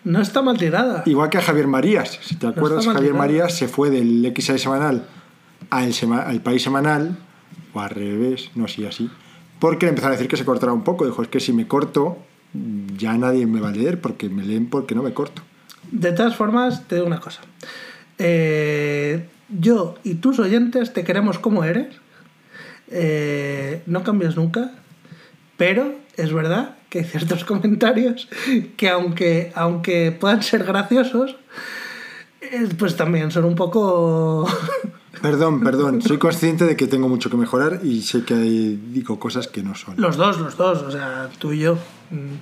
No está mal tirada. Igual que a Javier Marías. Si te acuerdas, está mal Javier. Marías se fue del XA semanal al, sema- al país semanal, o al revés, no sé, así. Porque le empezaron a decir que se cortara un poco. Dijo, es que si me corto, ya nadie me va a leer porque me leen porque no me corto. De todas formas, te digo una cosa. Eh, yo y tus oyentes te queremos como eres. Eh, no cambias nunca. Pero es verdad que hay ciertos comentarios que aunque, aunque puedan ser graciosos, eh, pues también son un poco... Perdón, perdón. Soy consciente de que tengo mucho que mejorar y sé que digo cosas que no son. Los dos, los dos, o sea, tú y yo. Mm,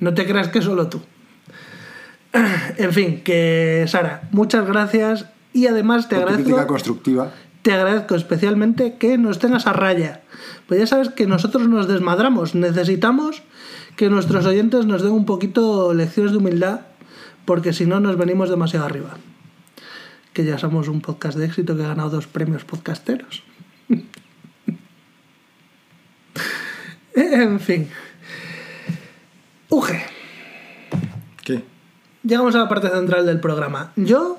No te creas que solo tú. En fin, que Sara, muchas gracias y además te Por agradezco... crítica constructiva. te agradezco especialmente que nos tengas a raya. Pues ya sabes que nosotros nos desmadramos. Necesitamos que nuestros oyentes nos den un poquito lecciones de humildad, porque si no nos venimos demasiado arriba. Que ya somos un podcast de éxito que ha ganado dos premios podcasteros. en fin. Uge. Llegamos a la parte central del programa. Yo,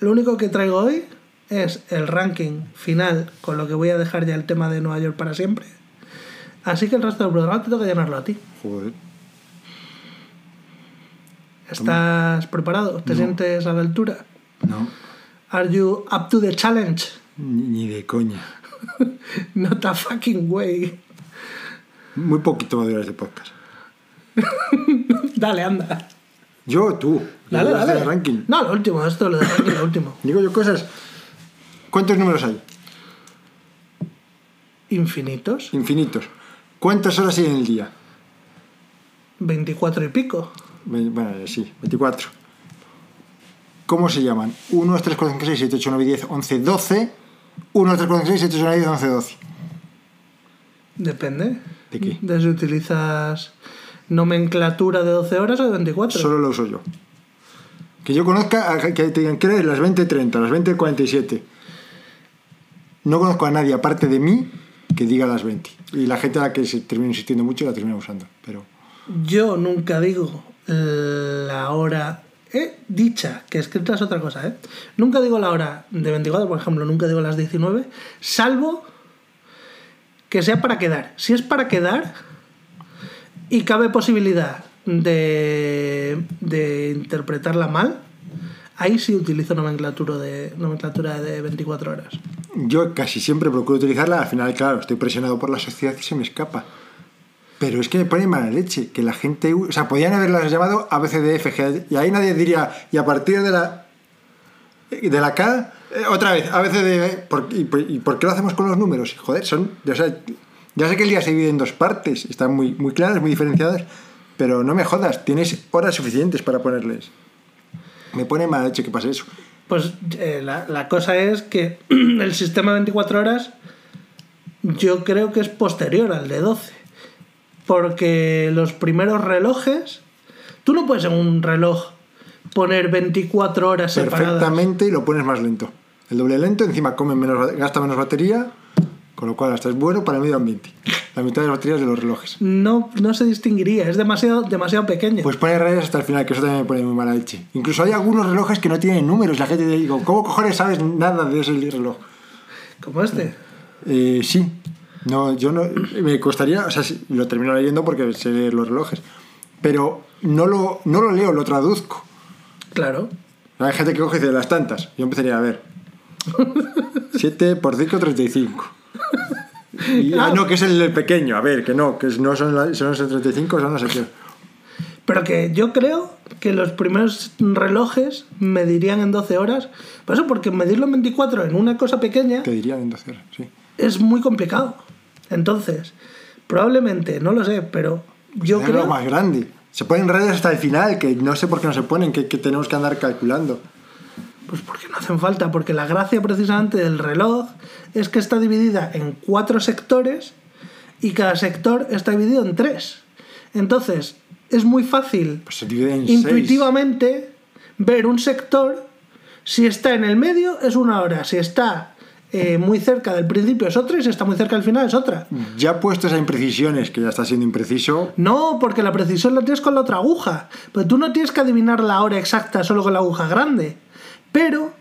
lo único que traigo hoy es el ranking final, con lo que voy a dejar ya el tema de Nueva York para siempre. Así que el resto del programa te toca llenarlo a ti. Joder. ¿Estás preparado? ¿Te sientes a la altura? No. ¿Are you up to the challenge? Ni, de coña. Not a fucking way. Muy poquito va a durar este podcast. Dale, anda. Yo tú. Dale, dale. el ranking. No, lo último, esto lo de ranking, lo último. Digo yo cosas. ¿Cuántos números hay? Infinitos. Infinitos. ¿Cuántas horas hay en el día? 24 y pico. Ve- Bueno, sí, 24. ¿Cómo se llaman? 1, 2, 3, 4, 5, 6, 7, 8, 9, 10, 11, 12. 1, 2, 3, 4, 5, 6, 7, 8, 9, 10, 11, 12. Depende. ¿De qué? De si utilizas nomenclatura de 12 horas o de 24. Solo lo uso yo. Que yo conozca, a- que te digan que las 20.30, las 20.47. No conozco a nadie aparte de mí que diga las 20. Y la gente a la que se termina insistiendo mucho la termina usando. Pero Yo nunca digo la hora eh, dicha, que escrita es otra cosa, ¿eh? Nunca digo la hora de 24, por ejemplo, nunca digo las 19, salvo que sea para quedar. Si es para quedar y cabe posibilidad de, de interpretarla mal, ahí sí utilizo nomenclatura de, nomenclatura de 24 horas. Yo casi siempre procuro utilizarla, al final, claro, estoy presionado por la sociedad y se me escapa. Pero es que me pone mala leche, que la gente... O sea, podían haberlas llamado ABCDFG y ahí nadie diría, y a partir de la... De la K, eh, otra vez, ABCD... ¿por, y, y, por qué lo hacemos con los números? Joder, son... O sea, ya sé que el día se divide en dos partes, están muy, muy claras, muy diferenciadas, pero no me jodas, tienes horas suficientes para ponerles. Me pone mala leche que pase eso. Pues eh, la, la, cosa es que el sistema de 24 horas yo creo que es posterior al de 12. Porque los primeros relojes, tú no puedes en un reloj poner 24 horas separadas. Perfectamente y lo pones más lento. El doble lento, encima come menos, gasta menos batería, con lo cual hasta es bueno para el medio ambiente. La mitad de las baterías de los relojes. No, no se distinguiría, es demasiado, demasiado pequeño. Pues pone rayas hasta el final, que eso también me pone muy mala leche. Incluso hay algunos relojes que no tienen números. La gente digo, ¿cómo cojones sabes nada de ese reloj? ¿Como este? Eh, sí. No, yo no. Me costaría. O sea, lo termino leyendo porque sé leer los relojes. Pero no lo, no lo leo, lo traduzco. Claro. Hay gente que coge dice las tantas. Yo empezaría a ver. 7 por 5, 35. Y, claro. Ah, no, que es el pequeño. A ver, que no, que no son, son los 35, son no sé qué. Pero que yo creo que los primeros relojes medirían en 12 horas. Por eso, porque medirlo en 24 en una cosa pequeña. Te dirían en 12 horas, sí. Es muy complicado. Entonces, probablemente, no lo sé, pero yo creo. lo más grande. Se ponen rayas hasta el final, que no sé por qué no se ponen, que, que tenemos que andar calculando. Pues porque no hacen falta, porque la gracia precisamente del reloj es que está dividida en cuatro sectores y cada sector está dividido en tres. Entonces, es muy fácil pues se divide en intuitivamente seis. ver un sector. Si está en el medio es una hora, si está eh, muy cerca del principio es otra y si está muy cerca del final es otra. Ya puestos a imprecisiones, que ya está siendo impreciso. No, porque la precisión la tienes con la otra aguja. Pero tú no tienes que adivinar la hora exacta solo con la aguja grande. Pero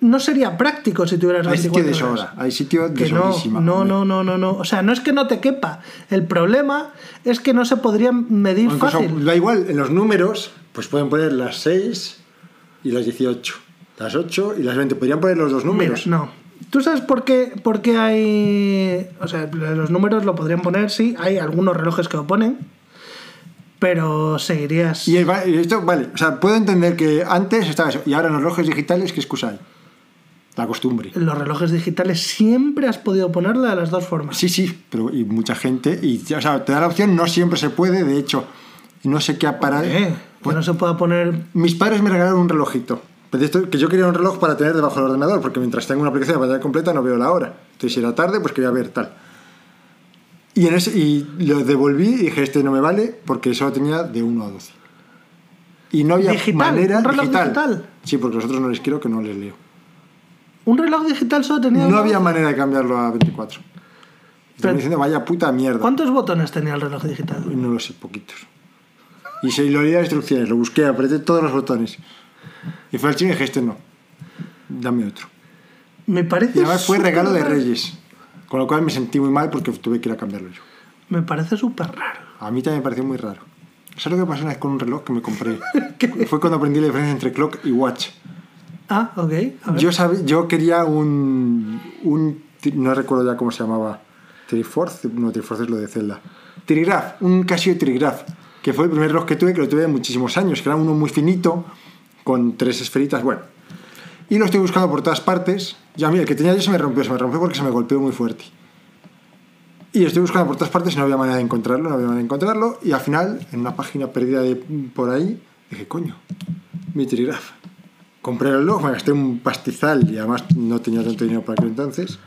no sería práctico si tuvieras hay 24 sitio de sobra, hay sitio de Que no, no, no, no, no, no. O sea, no es que no te quepa. El problema es que no se podría medir incluso, fácil. Da igual, en los números, pues pueden poner las 6 y las 18. Las 8 y las 20. Podrían poner los dos números. Mira, no. ¿Tú sabes por qué, por qué hay. O sea, los números lo podrían poner, sí. Hay algunos relojes que lo ponen. Pero seguirías. Y esto, vale, o sea, puedo entender que antes estaba eso. Y ahora en los relojes digitales, ¿qué excusa hay? La costumbre. Los relojes digitales siempre has podido ponerla de las dos formas. Sí, sí, pero y mucha gente. Y, o sea, te da la opción, no siempre se puede, de hecho. No sé qué aparato. Eh, que no se pueda poner. Mis padres me regalaron un relojito. Que yo quería un reloj para tener debajo del ordenador, porque mientras tengo una aplicación de pantalla completa no veo la hora. Entonces, si era tarde, pues quería ver tal. Y, en ese, y lo devolví y dije, este no me vale, porque solo tenía de 1 a 12. Y no había Digital, manera un reloj digital. Sí, porque los otros no les quiero que no les leo. Un reloj digital solo tenía. No había manera de cambiarlo a 24. Estoy Pero- diciendo, vaya puta mierda. ¿Cuántos botones tenía el reloj digital? No lo sé, poquitos. Y se lo leí las instrucciones, lo busqué, apreté todos los botones. Y fue al chino y dije, este no. Dame otro. Me parece. Y además fue regalo de. Reyes. Con lo cual me sentí muy mal porque tuve que ir a cambiarlo yo. Me parece súper raro. A mí también me pareció muy raro. ¿Sabes lo que pasó una vez con un reloj que me compré? Fue cuando aprendí la diferencia entre clock y watch. Ah, ok. Yo, sab- yo quería un, un. No recuerdo ya cómo se llamaba. Triforce. No, Triforce es lo de Zelda. Trigraph. Un Casio Trigraph. Que fue el primer reloj que tuve, que lo tuve muchísimos años. Que era uno muy finito, con tres esferitas. Bueno. Y lo estoy buscando por todas partes. Ya, mira, el que tenía yo se me rompió. Se me rompió porque se me golpeó muy fuerte. Y estoy buscando por todas partes y no había manera de encontrarlo, no había manera de encontrarlo. Y al final, en una página perdida de por ahí, dije, coño, mi trigraph. Compré el reloj, me gasté un pastizal y además no tenía tanto dinero para aquel entonces.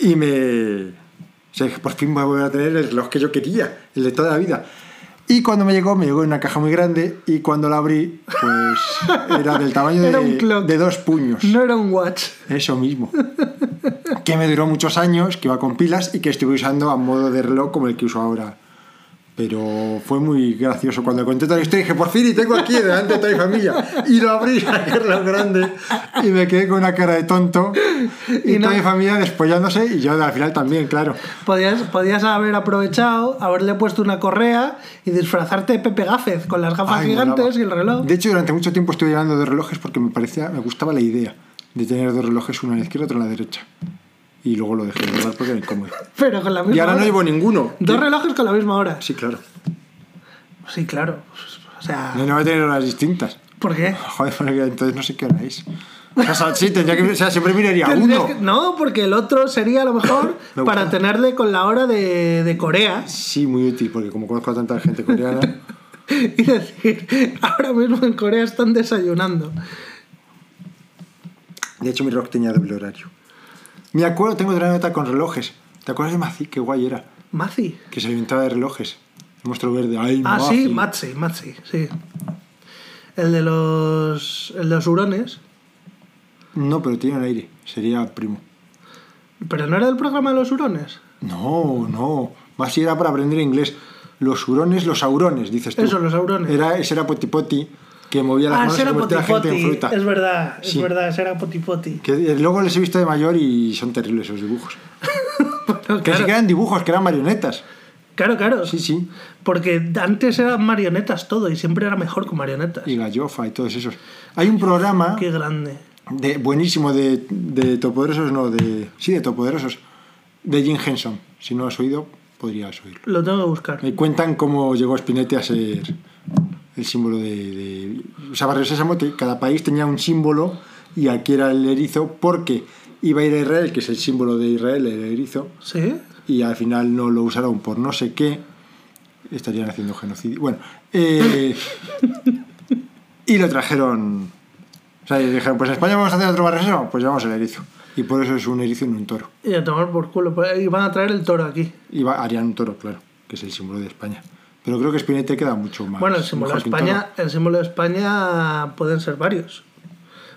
Y me. O sea, por fin voy a volver a tener el reloj que yo quería, el de toda la vida. Y cuando me llegó, me llegó en una caja muy grande y cuando la abrí, pues era del tamaño Era de, de dos puños. No era un watch. Eso mismo. que me duró muchos años, que iba con pilas y que estuve usando a modo de reloj como el que uso ahora Pero fue muy gracioso cuando conté toda la historia. Dije, por fin, y tengo aquí delante de toda mi familia. Y lo abrí, que reloj grande. Y me quedé con una cara de tonto. Y, Y no- toda mi familia despollándose. Y yo al final también, claro. Podías, podías haber aprovechado, haberle puesto una correa y disfrazarte de Pepe Gáfez con las gafas Ay, gigantes y el reloj. De hecho, durante mucho tiempo estuve llevando dos relojes porque me parecía, me gustaba la idea de tener dos relojes, uno a la izquierda y otro a la derecha. Y luego lo dejé de llevar porque era incómodo. Pero con la misma Y ahora no llevo ninguno. Dos relojes con la misma hora. Sí, claro. Sí, claro. O sea, No, no voy a tener horas distintas. ¿por qué? Joder, porque entonces no sé qué hora es. O sea, sí, tendría que. O sea, siempre miraría uno. que- no, porque el otro sería a lo mejor Me para tenerle con la hora de, de Corea Sí, muy útil, porque como conozco a tanta gente coreana. y decir, ahora mismo en Corea están desayunando. De hecho, mi reloj tenía doble horario. Me acuerdo, tengo otra nota con relojes. ¿Te acuerdas de Mazi? Qué guay era. Mazi. Que se alimentaba de relojes. El monstruo verde. ¡Ay, Ah, Mazi! sí, Matzi, Matzi, sí. El de los, el de los hurones. No, pero tiene un aire. Sería primo. ¿Pero no era del programa de los hurones? No, no. Mazi era para aprender inglés. Los hurones, los aurones, dices tú. Eso, los aurones. Era, ese era Poti Poti, que movía las Ah, manos y convertía a la gente en fruta. Es verdad, es Sí. verdad, ese era potipoti. Que eh, luego les he visto de mayor y son terribles esos dibujos. Bueno, Que sí claro, que eran dibujos, que eran marionetas. claro, claro. Sí, sí. Porque antes eran marionetas todo y siempre era mejor con marionetas. Y Gallofa y todos esos. Hay un programa Qué grande. de, buenísimo de, de Topoderosos, no, de. Sí, de Topoderosos. De Jim Henson. Si no has oído, podrías oírlo. Lo tengo que buscar. Me cuentan cómo llegó Spinetta a ser el símbolo de. de o sea, Barrio Sésamo, cada país tenía un símbolo y aquí era el erizo porque iba a ir a Israel, que es el símbolo de Israel, el erizo, ¿Sí? y al final no lo usaron por no sé qué. Estarían haciendo genocidio. Bueno, eh, y lo trajeron. O sea, y dijeron: Pues en España vamos a hacer otro Barrio Sésamo, pues llevamos el erizo. Y por eso es un erizo y no un toro. Y a tomar por culo. pues, Y van a traer el toro aquí. Y va- harían un toro, claro, que es el símbolo de España. Pero creo que Spinetta queda mucho más. Bueno, el símbolo, de España, el símbolo de España pueden ser varios.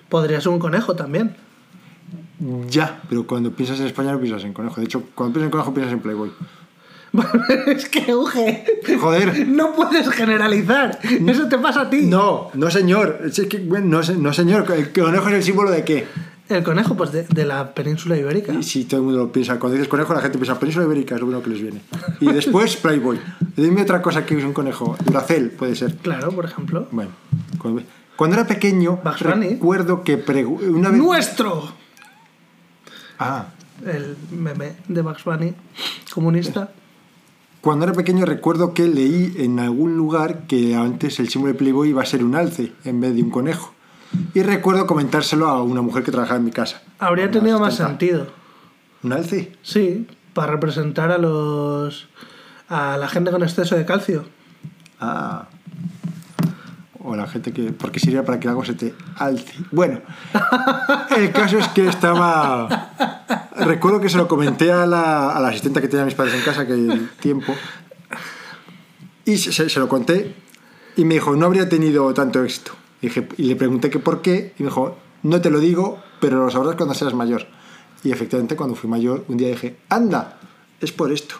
Podría ser un conejo también. Ya, pero cuando piensas en España no piensas en conejo. De hecho, cuando piensas en conejo piensas en Playboy. es que, Uge, Joder. no puedes generalizar. Eso te pasa a ti. No, no señor. Es que, bueno, no, no señor. El conejo es el símbolo de qué. El conejo, pues de, de la península ibérica. Y si todo el mundo lo piensa, cuando dices conejo, la gente piensa península ibérica, es lo bueno que les viene. Y después Playboy. Dime otra cosa que es un conejo. Duracel, puede ser. Claro, por ejemplo. Bueno, cuando, cuando era pequeño, recuerdo que una vez. ¡Nuestro! Ah, El meme de Bugs Bunny, comunista. Cuando era pequeño recuerdo que leí en algún lugar que antes el símbolo de Playboy iba a ser un alce en vez de un conejo. Y recuerdo comentárselo a una mujer que trabajaba en mi casa. Habría tenido más asistenta. sentido. ¿Un alce? Sí, para representar a los. a la gente con exceso de calcio. Ah. O la gente que... Porque sería para que algo se te alce. Bueno, el caso es que estaba... Recuerdo que se lo comenté a la, a la asistente que tenía mis padres en casa aquel tiempo. Y se, se- se lo conté y me dijo, no habría tenido tanto éxito. Y, dije- y le pregunté que por qué y me dijo, no te lo digo, pero lo sabrás cuando seas mayor. Y efectivamente cuando fui mayor, un día dije, anda, es por esto.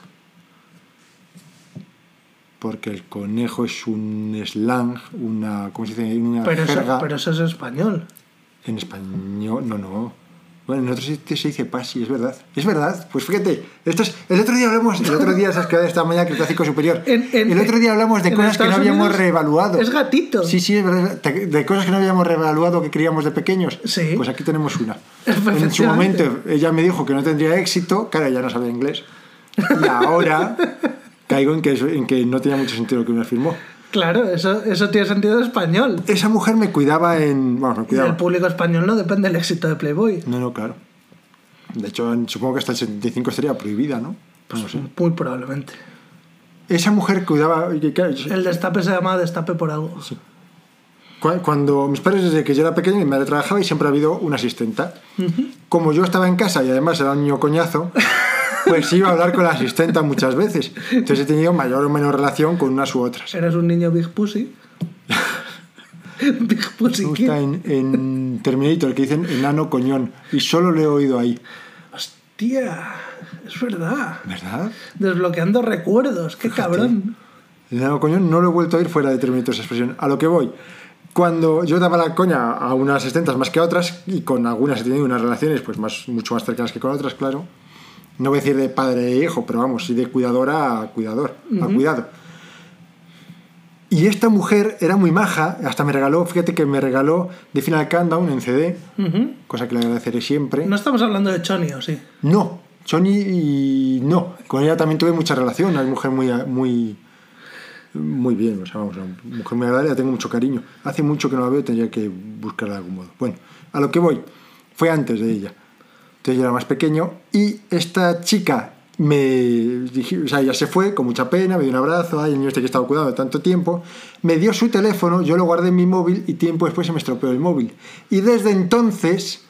Porque el conejo es un slang, una, ¿cómo se dice? Una Pero eso, jerga. pero eso es español. En español, no, no. Bueno, en otros sitios se dice pasi, es verdad. Es verdad. Pues fíjate, esto es, el otro día hablamos, el otro día, esas que esta mañana Cretácico Superior. En- en- el otro día hablamos de cosas que no habíamos Unidos reevaluado. es gatito. Sí, sí, es verdad. De, cosas que no habíamos reevaluado que creíamos de pequeños. Sí. Pues aquí tenemos una. En su momento ella me dijo que no tendría éxito, claro, ella no sabía inglés. Y ahora caigo en que, en que no tenía mucho sentido lo que me afirmó. Claro, eso, eso tiene sentido español. Esa mujer me cuidaba en. Bueno, me cuidaba. el público español no depende del éxito de Playboy. No, no, claro. De hecho, supongo que hasta el 75 estaría prohibida, ¿no? Pues No sé. Muy probablemente. Esa mujer cuidaba. El destape se llama destape por algo. cu- Cuando mis padres, desde que yo era pequeño, mi madre trabajaba y siempre ha habido una asistenta. Como yo estaba en casa y además era un niño coñazo, pues iba a hablar con la asistenta muchas veces. Entonces he tenido mayor o menor relación con unas u otras. Eres un niño Big Pussy. Big Pussy Me gusta en, en Terminator que dicen enano coñón y solo lo he oído ahí. Hostia, es verdad. ¿Verdad? Desbloqueando recuerdos, qué cabrón. El enano coñón no lo he vuelto a oír fuera de minutos de expresión. A lo que voy. Cuando yo daba la coña a unas asistentas más que a otras, y con algunas he tenido unas relaciones pues más, mucho más cercanas que con otras, claro. No voy a decir de padre e hijo, pero vamos, sí de cuidadora a cuidador, a cuidado. Y esta mujer era muy maja, hasta me regaló, fíjate que me regaló The Final Countdown en CD, cosa que le agradeceré siempre. No estamos hablando de Choni, ¿o sí? No, y no. Con ella también tuve mucha relación, una mujer muy, muy, muy bien, o sea, vamos, una mujer muy agradable, la tengo mucho cariño. Hace mucho que no la veo, tendría que buscarla de algún modo. Bueno, a lo que voy, fue antes de ella. Entonces yo era más pequeño y esta chica me o sea, ella se fue con mucha pena, me dio un abrazo, ay, el niño este que estaba cuidando tanto tiempo, me dio su teléfono, yo lo guardé en mi móvil y tiempo después se me estropeó el móvil. Y desde entonces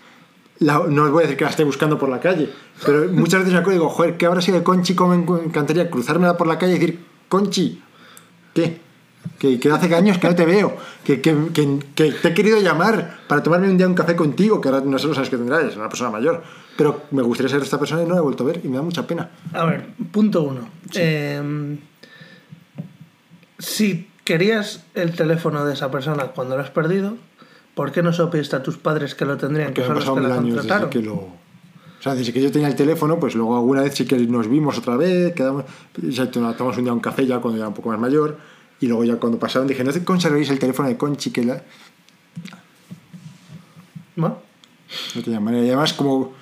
la- no os voy a decir que la esté buscando por la calle, pero muchas veces me acuerdo y digo, joder, ¿qué habrá sido de Conchi? ¿Cómo me encantaría cruzármela por la calle y decir, Conchi, ¿qué? Que, que hace años que no te veo, que, que, que- te he querido llamar para tomarme un día un café contigo, que ahora no sé los años que tendrás, es una persona mayor, pero me gustaría ser esta persona y no la he vuelto a ver y me da mucha pena. A ver, punto uno. Eh, si querías el teléfono de esa persona cuando lo has perdido, ¿por qué no pediste a tus padres que lo tendrían, Que que son los que la contrataron? que lo... O sea, desde que yo tenía el teléfono, pues luego alguna vez sí que nos vimos otra vez, quedamos, ya tomamos un día un café ya cuando era un poco más mayor, y luego ya cuando pasaron dije, no te conservéis el teléfono de Conchi, que la... ¿No? no tenía manera. Y además como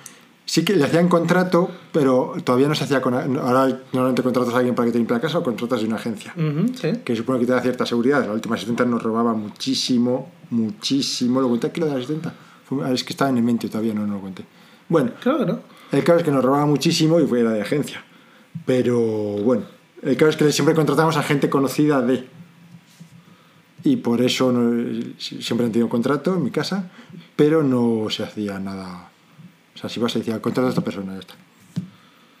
sí que le hacían contrato, pero todavía no se hacía con... Ahora normalmente contratas a alguien para que te limpie la casa o contratas de una agencia. Sí. que supone que te da cierta seguridad. La última asistenta nos robaba muchísimo, muchísimo. ¿Lo conté aquí lo de la asistenta? Fue- ah, es que estaba en el mente todavía, no, no lo conté. Bueno, que no. el caso es que nos robaba muchísimo y fue era de agencia. Pero bueno, el caso es que siempre contratamos a gente conocida de. Y por eso no- siempre han tenido contrato en mi casa, pero no se hacía nada. O sea, si vas a decir, contrata a esta persona, ya está.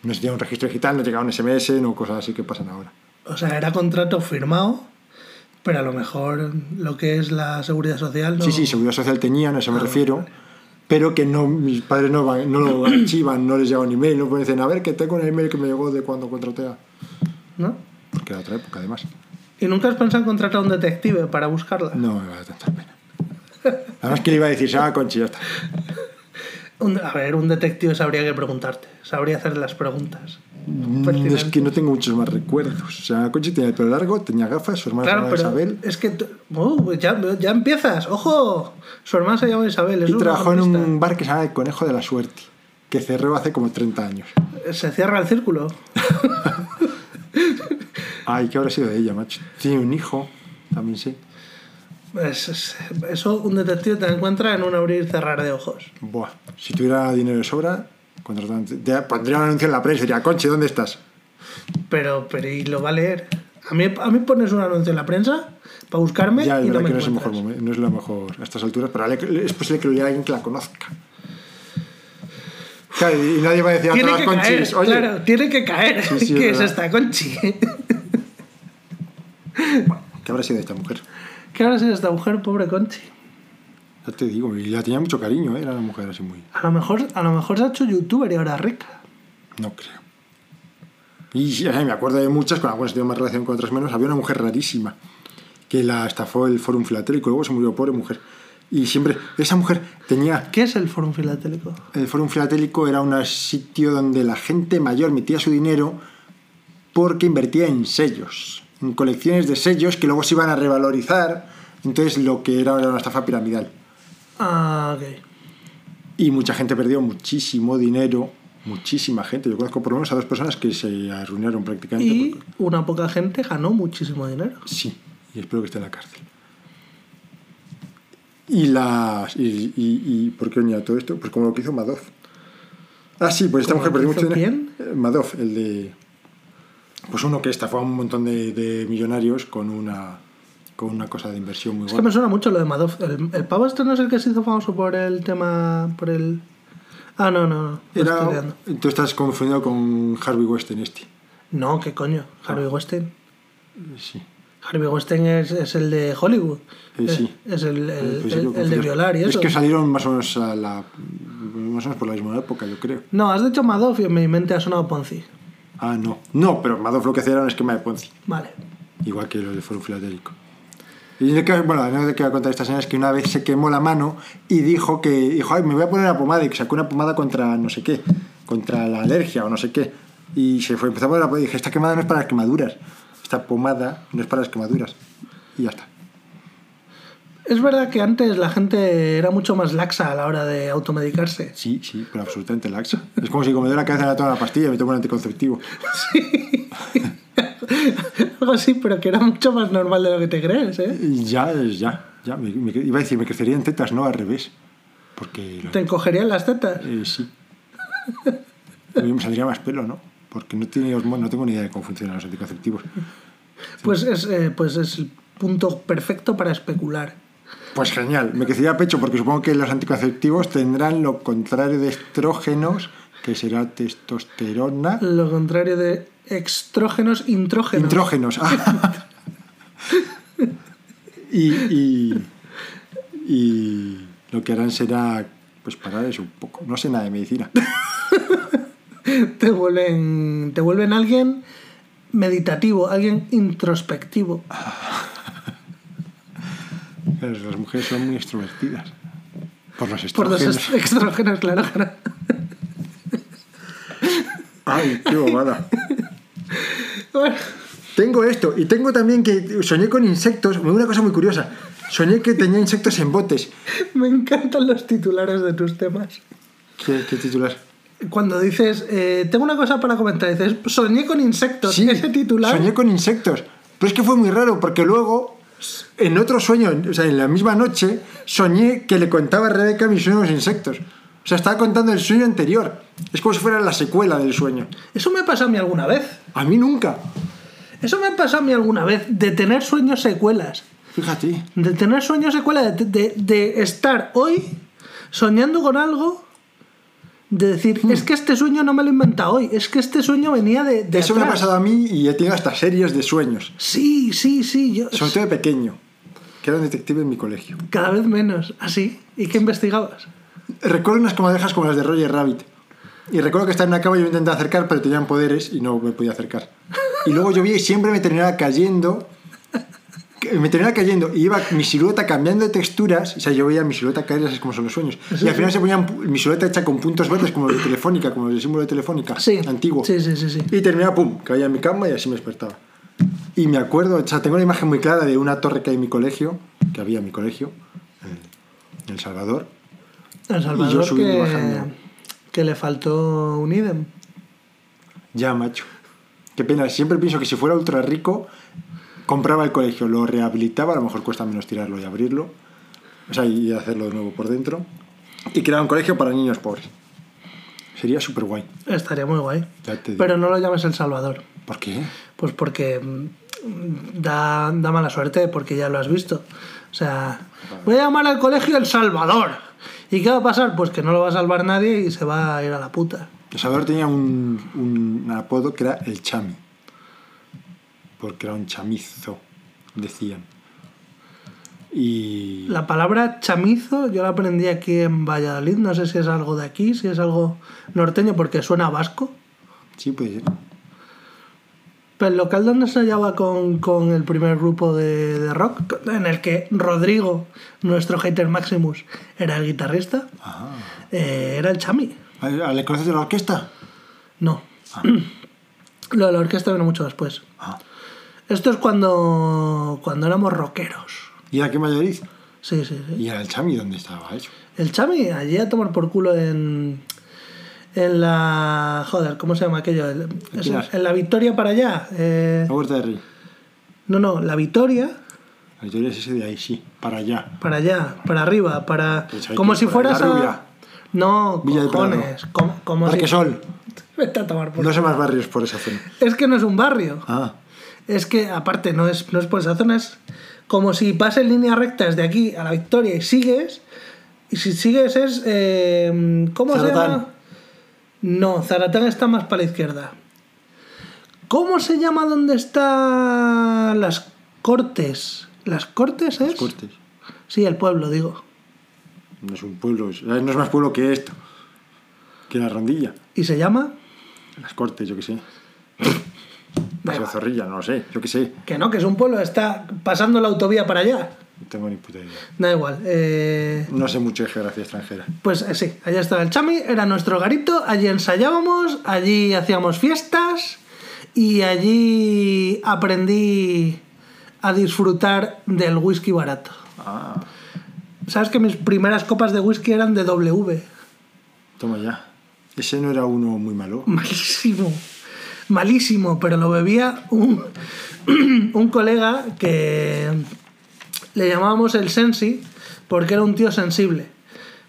No se tenía un registro digital, no llegaba un SMS, no cosas así que pasan ahora. O sea, era contrato firmado, pero a lo mejor lo que es la seguridad social no... Sí, sí, seguridad social tenían, a eso me refiero. vale. Pero que no, mis padres no, van- no lo archivan, no les llega un email, no pueden decir, a ver, que tengo un email que me llegó de cuando contraté a... ¿No? Porque era otra época, además. ¿Y nunca has pensado en contratar a un detective para buscarla? No me va a tanta pena. Además que le iba a decir, se llama Conchi, ya está. Un- a ver, un detective sabría qué preguntarte. Sabría hacer las preguntas. Mm. Es que no tengo muchos más recuerdos. O sea, Conchi tenía el pelo largo, tenía gafas, su hermana Claro, se llamaba Isabel. es que... oh, ya, ya empiezas. ¡Ojo! Su hermana se llama Isabel. Es Y trabajó en un bar que se llama El Conejo de la Suerte, que cerró hace como 30 años. Se cierra el círculo. Ay, ¿qué habrá sido de ella, macho? Tiene un hijo, también sí. Es- es- eso un detective te encuentra en un abrir y cerrar de ojos. Buah, si tuviera dinero de sobra, te- pondría un anuncio en la prensa y diría, Conchi, ¿dónde estás? Pero, pero ¿y lo va a leer? A mí, a mí pones un anuncio en la prensa para buscarme Ya, y no me que no es, el mejor momento, no es lo mejor a estas alturas, pero es posible que lo lea alguien que la conozca. Claro, y nadie va a decir Tiene que caer, conchis, oye, claro, tiene que caer. Sí, sí, ¿Qué es esta conchi? ¿Qué habrá sido de esta mujer? ¿Qué ahora es esta mujer, pobre conchi? Ya te digo, y la tenía mucho cariño, ¿eh? era una mujer así muy... A lo mejor, a lo mejor se ha hecho youtuber y ahora rica. No creo. Y eh, me acuerdo de muchas, con algunas tengo más relación con otras menos. Había una mujer rarísima que la estafó el Fórum Filatélico, luego se murió, pobre mujer. Y siempre, esa mujer tenía ¿Qué es el Fórum Filatélico? El Fórum Filatélico era un sitio donde la gente mayor metía su dinero porque invertía en sellos, colecciones de sellos que luego se iban a revalorizar. Entonces lo que era era una estafa piramidal. Ah, ok. Y mucha gente perdió muchísimo dinero, muchísima gente. Yo conozco por lo menos a dos personas que se arruinaron prácticamente. Y porque- una poca gente ganó muchísimo dinero. Sí, y espero que esté en la cárcel. Y las. Y, y, y ¿Por qué venía todo esto? Pues como lo que hizo Madoff. Ah, sí, pues esta ¿Cómo mujer perdió mucho dinero. Eh, Madoff, el de. Pues uno que estafó a un montón de, de millonarios con una, con una cosa de inversión muy Es que me buena. suena mucho lo de Madoff. El, el pavo este no es el que se hizo famoso por el tema. por el. Ah, no, no, no. Era, tú estás confundido con Harvey Weinstein este. No, ¿qué coño? Harvey Weinstein. Sí. Harvey Weinstein es, es el de Hollywood. Eh, sí. Es el, el- Pues lo el de violar y eso. Es que salieron más o menos a la. más o menos por la misma época, yo creo. No, has dicho Madoff y en mi mente ha sonado Ponzi. Ah, no. No, pero Madoff lo que hacía era un esquema de Ponzi. Vale. igual que los de Foro Filatélico. Y yo creo- bueno, que voy a contar esta semana es que una vez se quemó la mano y dijo que, dijo, ay, me voy a poner la pomada y que sacó una pomada contra no sé qué, contra la alergia o no sé qué. Y se fue, empezó a poner la pomada y dije, esta quemada no es para las quemaduras, esta pomada no es para las quemaduras. Y ya está. Es verdad que antes la gente era mucho más laxa a la hora de automedicarse. Sí, sí, pero absolutamente laxa. Es como si como me doy la cabeza la toda la pastilla y me tomo un anticonceptivo. Algo así, pero que era mucho más normal de lo que te crees, ¿eh? Ya, ya, ya. me- me- iba a decir, me crecerían tetas, no al revés. Porque Te encogerían las tetas. Eh, sí. A mí me saldría más pelo, ¿no? Porque no, tiene no tengo ni idea de cómo funcionan los anticonceptivos. Pues es, eh, pues es el punto perfecto para especular. Pues genial, me crecería pecho porque supongo que los anticonceptivos tendrán lo contrario de estrógenos, que será testosterona. Lo contrario de extrógenos, intrógenos. Intrógenos. ah. y, y, y lo que harán será pues parar eso un poco. No sé nada de medicina. te vuelven, te vuelven alguien meditativo, alguien introspectivo. Pero las mujeres son muy extrovertidas. Por los Por los estrógenos. claro. claro. Ay, qué bobada. Bueno, Tengo esto y tengo también que soñé con insectos. Una cosa muy curiosa. Soñé que tenía insectos en botes. me encantan los titulares de tus temas. ¿Qué, qué titular? Cuando dices, eh, tengo una cosa para comentar, dices, soñé con insectos. Sí, Ese titular. Soñé con insectos. Pero es que fue muy raro porque luego, en otro sueño, o sea, en la misma noche, soñé que le contaba a Rebeca mis sueños insectos. O sea, estaba contando el sueño anterior. Es como si fuera la secuela del sueño. Eso me pasó a mí alguna vez. A mí nunca. Eso me pasó a mí alguna vez, de tener sueños secuelas. Fíjate. De tener sueños secuelas, de, de- de estar hoy soñando con algo, de decir, Hmm. es que este sueño no me lo he inventado hoy, es que este sueño venía de... de Eso me ha atrás". pasado a mí y he tenido hasta series de sueños. Sí, sí, sí, yo... Sobre todo de pequeño. Que era un detective en mi colegio. Cada vez menos, así. ¿Y qué investigabas? Recuerdo unas comadrejas como las de Roger Rabbit. Y recuerdo que estaba en una cama y yo me intentaba acercar, pero tenían poderes y no me podía acercar. Y luego llovía y siempre me terminaba cayendo. Me terminaba cayendo y iba mi silueta cambiando de texturas. O sea, yo veía mi silueta caer, así como son los sueños. Y al final se ponían mi silueta hecha con puntos verdes, como los de Telefónica, como el símbolo de Telefónica, Sí. antiguo. Sí, sí, sí, sí. Y terminaba, pum, caía en mi cama y así me despertaba. Y me acuerdo, o sea, tengo una imagen muy clara de una torre que hay en mi colegio, que había en mi colegio, en El Salvador. El Y yo Salvador subiendo que, bajando. que le faltó un idem. Ya, macho. Qué pena. Siempre pienso que si fuera ultra rico, compraba el colegio, lo rehabilitaba, a lo mejor cuesta menos tirarlo y abrirlo. O sea, y hacerlo de nuevo por dentro. Y crear un colegio para niños pobres. Sería súper guay. Estaría muy guay. Pero no lo llames El Salvador. ¿Por qué? Pues porque mm, da, da mala suerte, porque ya lo has visto. O sea, voy a llamar al colegio El Salvador. ¿Y qué va a pasar? Pues que no lo va a salvar nadie y se va a ir a la puta. El Salvador tenía un, un apodo que era el chami. Porque era un chamizo, decían. Y. La palabra chamizo yo la aprendí aquí en Valladolid. No sé si es algo de aquí, si es algo norteño, porque suena vasco. Sí, puede ser. Pero el local donde se hallaba con, con el primer grupo de, de rock, en el que Rodrigo, nuestro hater Maximus, era el guitarrista, Ah. eh, era el Chami. ¿Le conoces de la orquesta? No. Lo de la orquesta vino mucho después. Esto es cuando, cuando éramos rockeros. ¿Y era aquí en Valladolid? Sí, sí, sí. ¿Y era el chami dónde estaba eso? El Chami, allí a tomar por culo en. En la. Joder, ¿cómo se llama aquello? El- en la Victoria para allá. eh, La Huerta de Rey. no, no, la Victoria La historia es ese de ahí, sí. Para allá. para allá, para arriba, para. Pues como si fueras a. Rubia. No, Villa. Como, como si- Parque Sol. Vete a tomar por No culo. sé más barrios por esa zona. Es que no es un barrio. Ah. Es que, aparte, no es, no es por esa zona, es como si pases en línea recta desde aquí a la Victoria y sigues. Y si sigues es. eh, ¿Cómo se llama? No, Zaratán está más para la izquierda. ¿Cómo se llama donde está las Cortes? ¿Las Cortes es? Cortes. Sí, el pueblo, digo. No es un pueblo. No es más pueblo que esto. Que la rondilla. ¿Y se llama? Las Cortes, yo qué sé. Paseo. Zorrilla, no lo sé, yo qué sé. Que no, que es un pueblo, está pasando la autovía para allá. No tengo ni puta idea. Da igual. eh, No sé mucho de geografía extranjera. Pues eh, sí, allá estaba el Chami, era nuestro garito, allí ensayábamos, allí hacíamos fiestas y allí aprendí a disfrutar del whisky barato. Ah, ¿Sabes que mis primeras copas de whisky eran de W? toma ya. Ese no era uno muy malo. Malísimo, malísimo, pero lo bebía un, un colega que le llamábamos el Sensi porque era un tío sensible,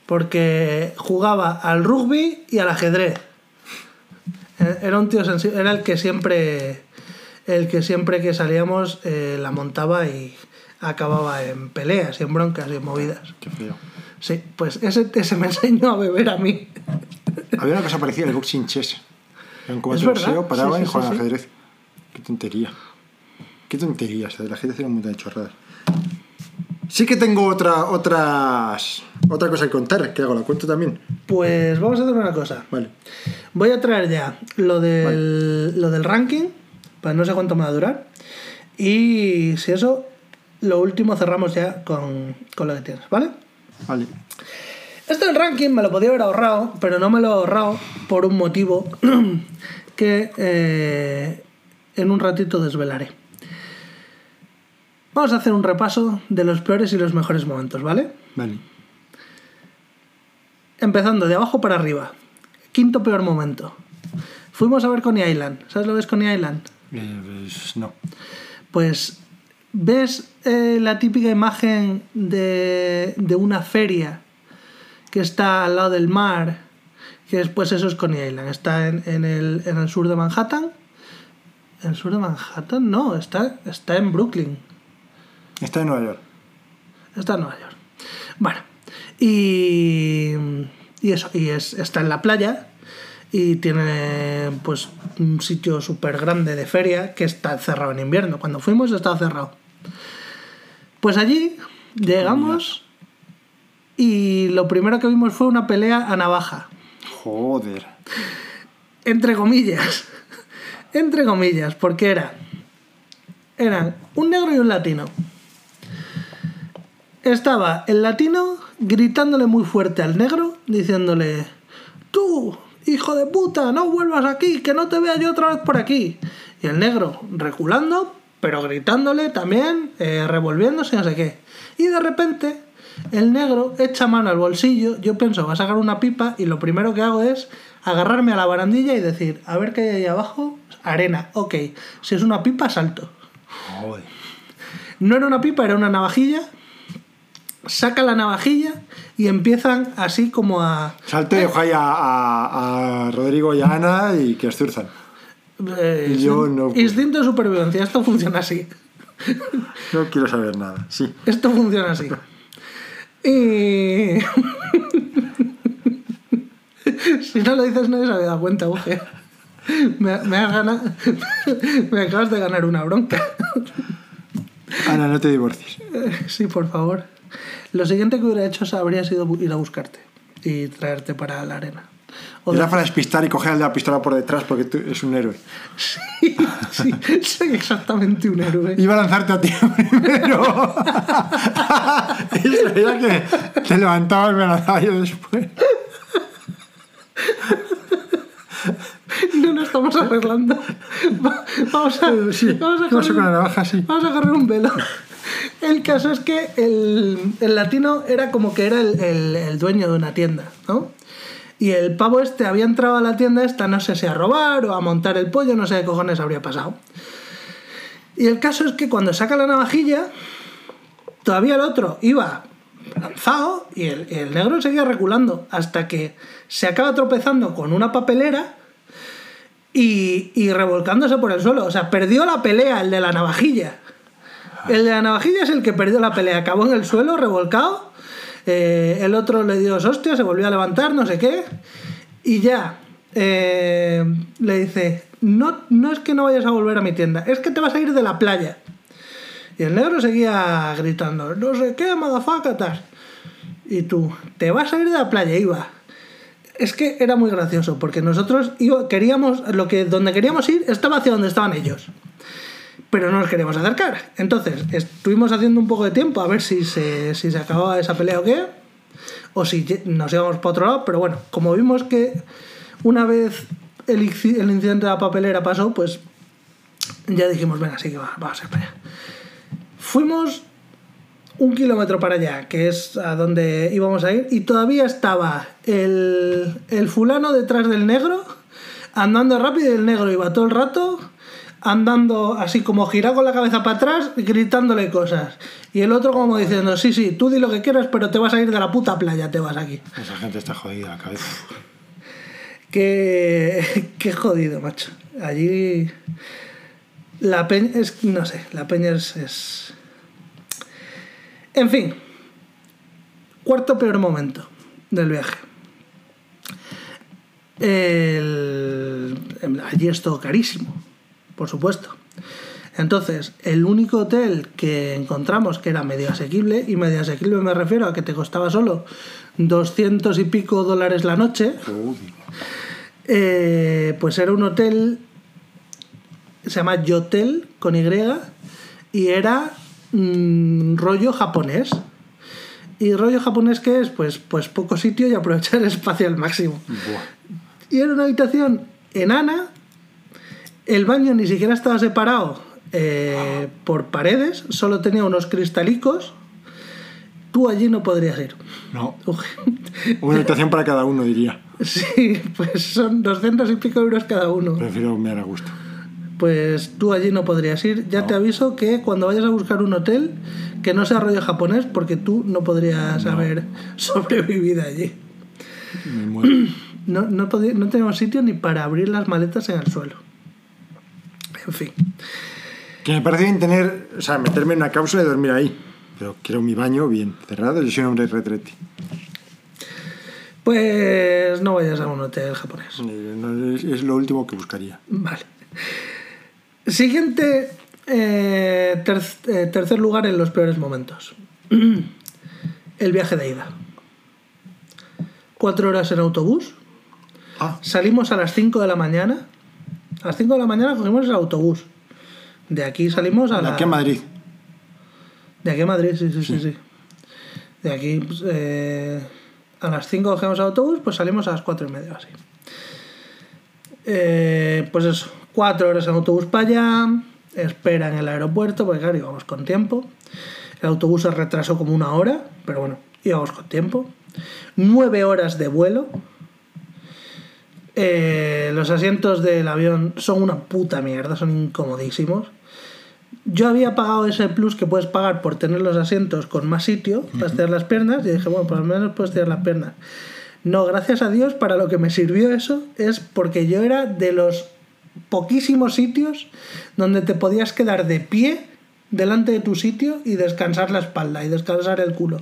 porque jugaba al rugby y al ajedrez. Eh, Era un tío sensible, era el que siempre, el que siempre que salíamos eh, la montaba y acababa en peleas y en broncas y en movidas. Qué feo. Sí, pues ese, ese me enseñó a beber a mí. Había una cosa parecida, el boxing chess. Es de verdad, boxeo, paraban y jugaban ajedrez. Qué tontería. Qué tontería, o sea, la gente hacía un montón de chorradas. Sí que tengo otra, otras, otra cosa que contar, que hago, la cuento también. Pues vamos a hacer una cosa. Vale. Voy a traer ya lo del, lo del ranking, pues no sé cuánto me va a durar. Y si eso, lo último cerramos ya con, con lo que tienes, ¿vale? Vale. Esto del ranking me lo podía haber ahorrado, pero no me lo he ahorrado por un motivo que eh, en un ratito desvelaré. Vamos a hacer un repaso de los peores y los mejores momentos, ¿vale? Vale. Empezando de abajo para arriba. Quinto peor momento. Fuimos a ver Coney Island. ¿Sabes lo que es Coney Island? Eh, pues no. Pues ves eh, la típica imagen de, de una feria que está al lado del mar, que después eso es Coney Island. Está en, en el, en el sur de Manhattan. ¿En el sur de Manhattan? No, está, está en Brooklyn. Está en Nueva York. Está en Nueva York. Bueno, y, y eso, y es, está en la playa y tiene pues un sitio súper grande de feria que está cerrado en invierno. Cuando fuimos estaba cerrado. Pues allí llegamos y lo primero que vimos fue una pelea a navaja. Joder. Entre comillas. Entre comillas, porque era. Eran un negro y un latino. Estaba el latino gritándole muy fuerte al negro, diciéndole: Tú, hijo de puta, no vuelvas aquí, que no te vea yo otra vez por aquí. Y el negro reculando, pero gritándole también, eh, revolviéndose, no sé qué. Y de repente, el negro echa mano al bolsillo, yo pienso, va a sacar una pipa, y lo primero que hago es agarrarme a la barandilla y decir: A ver qué hay ahí abajo. Arena, ok. Si es una pipa, salto. Joder. No era una pipa, era una navajilla. Saca la navajilla y empiezan así como a. Salte y dejo ahí a, a- Rodrigo y a Ana y que os zurzan. eh, Y yo no puedo. Instinto de supervivencia, esto funciona así. No quiero saber nada. Sí. Esto funciona así. Y. si no lo dices, nadie se había dado cuenta, Uge. Me, me has ganado- me acabas de ganar una bronca. Ana, no te divorcies. Sí, por favor. Lo siguiente que hubiera hecho habría sido ir a buscarte y traerte para la arena. O Era de- para despistar y coger la pistola por detrás porque tú eres un héroe. Sí, sí, soy exactamente un héroe. Iba a lanzarte a ti primero. Eso era que te levantabas y me lanzaba yo después. No lo estamos arreglando. Va- Vamos a, Sí, vamos a. Sí. Vamos a agarrar un velo. El caso es que el, el latino era como que era el, el- el dueño de una tienda, ¿no? Y el pavo este había entrado a la tienda esta, no sé si a robar o a montar el pollo, no sé qué cojones habría pasado. Y el caso es que cuando saca la navajilla, todavía el otro iba lanzado y el, negro seguía reculando hasta que se acaba tropezando con una papelera y, y revolcándose por el suelo. O sea, perdió la pelea el de la navajilla. El de la navajilla es el que perdió la pelea. Acabó en el suelo, revolcado. Eh, el otro le dio hostia, se volvió a levantar, no sé qué. Y ya eh, le dice: no, no es que no vayas a volver a mi tienda, es que te vas a ir de la playa. Y el negro seguía gritando: No sé qué, madafacatas. Y tú, te vas a ir de la playa, iba. Es que era muy gracioso, porque nosotros iba- queríamos, lo que, donde queríamos ir estaba hacia donde estaban ellos. Pero no nos queríamos acercar. Entonces, estuvimos haciendo un poco de tiempo a ver si se, si se acababa esa pelea o qué, o si nos íbamos para otro lado, pero bueno, como vimos que una vez el, el incidente de la papelera pasó, pues ya dijimos, venga, sí que va, vamos a allá. Fuimos un kilómetro para allá, que es a donde íbamos a ir, y todavía estaba el, el fulano detrás del negro, andando rápido, y el negro iba todo el rato andando así como girado con la cabeza para atrás, gritándole cosas. Y el otro como diciendo, sí, sí, tú di lo que quieras, pero te vas a ir de la puta playa, te vas aquí. Esa gente está jodida la cabeza. Qué, qué jodido, macho. Allí la peña es, no sé, la peña es, es... En fin, cuarto peor momento del viaje. El- allí es todo carísimo, por supuesto. Entonces, el único hotel que encontramos que era medio asequible, y medio asequible me refiero a que te costaba solo 200 y pico dólares la noche, eh, pues era un hotel, se llama Yotel con Y, y era mm, rollo japonés. ¿Y rollo japonés qué es? Pues, pues poco sitio y aprovechar el espacio al máximo. Buah. Y era una habitación enana, el baño ni siquiera estaba separado eh, por paredes, solo tenía unos cristalicos. Tú allí no podrías ir. No. Una habitación para cada uno, diría. Sí, pues son 200 y pico euros cada uno. Prefiero me a gusto. Pues tú allí no podrías ir. Ya te aviso que cuando vayas a buscar un hotel, que no sea rollo japonés, porque tú no podrías haber sobrevivido allí. Me muero. No, no, no teníamos sitio ni para abrir las maletas en el suelo. En fin. Que me parece bien tener, o sea, meterme en una cápsula y dormir ahí. Pero quiero mi baño bien cerrado. Yo soy un hombre retrete. Pues no vayas a un hotel japonés. Eh, Es, es lo último que buscaría. Vale. Siguiente, eh, ter- eh, tercer lugar en los peores momentos. El viaje de ida. Cuatro horas en autobús. Ah, Salimos a las 5 de la mañana. A las 5 de la mañana cogimos el autobús. De aquí salimos a de la... aquí a Madrid. De aquí a Madrid, sí, sí, sí. sí. De aquí pues, eh, a las 5 cogemos el autobús, pues salimos a las 4 y media, así. Eh, pues eso, 4 horas en autobús para allá, espera en el aeropuerto, porque claro, íbamos con tiempo. El autobús se retrasó como una hora, pero bueno, íbamos con tiempo. 9 horas de vuelo. Eh, los asientos del avión son una puta mierda, son incomodísimos. Yo había pagado ese plus que puedes pagar por tener los asientos con más sitio para estirar las piernas y dije, bueno, por lo menos puedo estirar las piernas. No, gracias a Dios, para lo que me sirvió eso es porque yo era de los poquísimos sitios donde te podías quedar de pie delante de tu sitio y descansar la espalda y descansar el culo.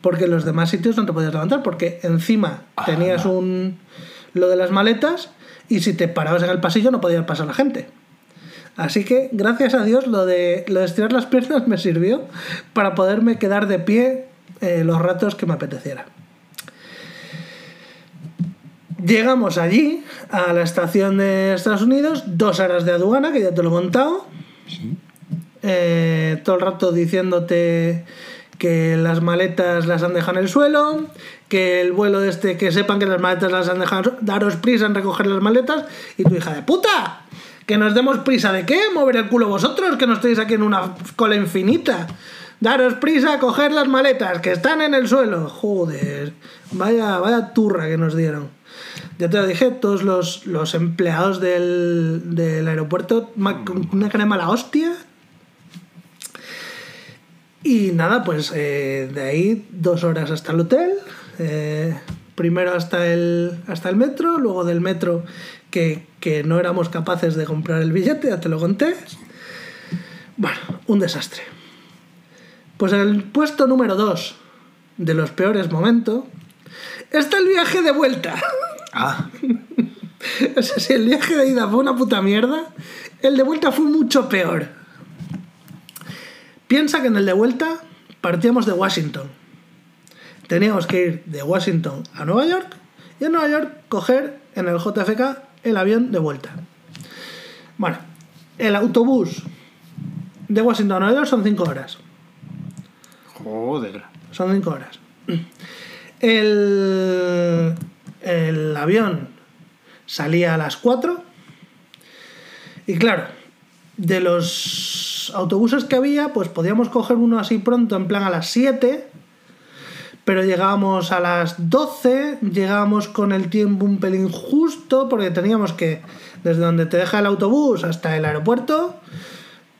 Porque en los demás sitios no te podías levantar porque encima tenías un lo de las maletas y si te parabas en el pasillo no podía pasar la gente. Así que, gracias a Dios, lo de, lo de estirar las piernas me sirvió para poderme quedar de pie eh, los ratos que me apeteciera. Llegamos allí, a la estación de Estados Unidos, dos horas de aduana, que ya te lo he contado. Eh, todo el rato diciéndote que las maletas las han dejado en el suelo, que el vuelo de este, que sepan que las maletas las han dejado, daros prisa en recoger las maletas, y tu hija de puta, que nos demos prisa de qué, mover el culo vosotros, que no estéis aquí en una cola infinita. Daros prisa a coger las maletas, que están en el suelo. Joder, vaya, vaya turra que nos dieron. Ya te lo dije, todos los, los empleados del, del aeropuerto, una crema la hostia. Y nada, pues eh, de ahí dos horas hasta el hotel. eh, primero hasta el, hasta el metro, luego del metro que, que no éramos capaces de comprar el billete, ya te lo conté. Bueno, un desastre. Pues el puesto número 2 de los peores momentos está el viaje de vuelta. Ah, O sea, si el viaje de ida fue una puta mierda, el de vuelta fue mucho peor. Piensa que en el de vuelta partíamos de Washington. Teníamos que ir de Washington a Nueva York y en Nueva York coger en el JFK el avión de vuelta. Bueno, El autobús de Washington a Nueva York son 5 horas. Joder. Son 5 horas. El, el avión salía a las 4. Y claro, de los autobuses que había, pues podíamos coger uno así pronto, en plan a las 7. Pero llegábamos a las 12, llegábamos con el tiempo un pelín justo, porque teníamos que, desde donde te deja el autobús hasta el aeropuerto,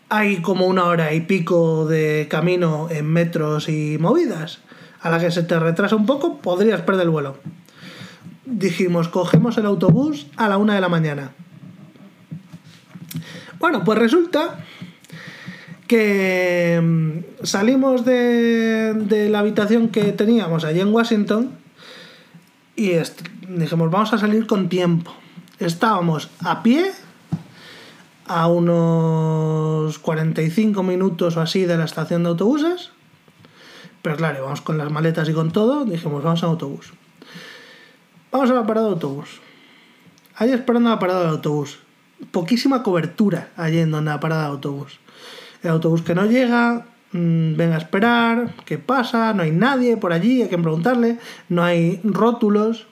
hay como una hora y pico de camino en metros y movidas. A la que se te retrasa un poco, podrías perder el vuelo. Dijimos, cogemos el autobús a la una de la mañana. Bueno, pues resulta que mm, salimos de, la habitación que teníamos allí en Washington y dijimos, vamos a salir con tiempo. Estábamos a pie a unos 45 minutos o así de la estación de autobuses. Pero claro, vamos con las maletas y con todo, dijimos, vamos a autobús. Vamos a la parada de autobús. Ahí esperando la parada del autobús. Poquísima cobertura allí en donde la parada de autobús. El autobús que no llega, mm, venga a esperar, ¿qué pasa? No hay nadie por allí, hay que preguntarle, no hay rótulos.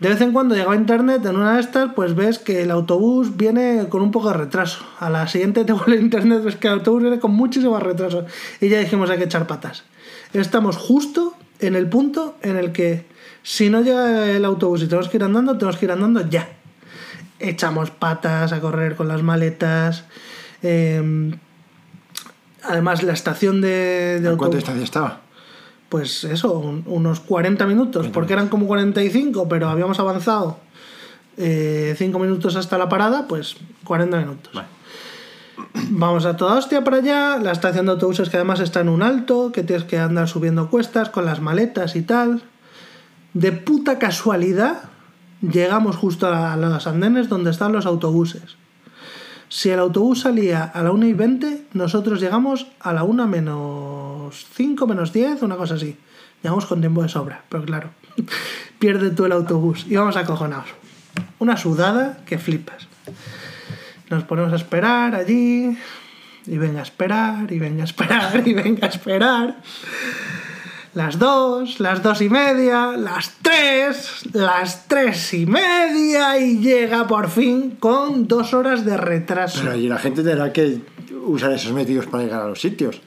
De vez en cuando llegaba internet, en una de estas, pues ves que el autobús viene con un poco de retraso. A la siguiente te vuelve internet, ves que el autobús viene con muchísimo retraso. Y ya dijimos, hay que echar patas. Estamos justo en el punto en el que si no llega el autobús y tenemos que ir andando, tenemos que ir andando ya. Echamos patas a correr con las maletas. eh, además, la estación de, de ¿A ¿Cuánta autobús distancia estaba? pues eso, un- unos 40 minutos, porque eran como 45, pero habíamos avanzado 5 minutos hasta la parada, pues 40 minutos. Vale. Vamos a toda hostia para allá, la estación de autobuses que además está en un alto, que tienes que andar subiendo cuestas con las maletas y tal. De puta casualidad, llegamos justo a los andenes donde están los autobuses. Si el autobús salía a la 1 y 20, nosotros llegamos a la 1 menos 5, menos 10, una cosa así. Llegamos con tiempo de sobra, pero claro, pierde tú el autobús. Íbamos acojonados. Una sudada que flipas. Nos ponemos a esperar allí, y venga a esperar, y venga a esperar, y venga a esperar. Las dos, las dos y media, las tres, las tres y media y llega por fin con dos horas de retraso. Pero allí la gente tendrá que usar esos medios para llegar a los sitios.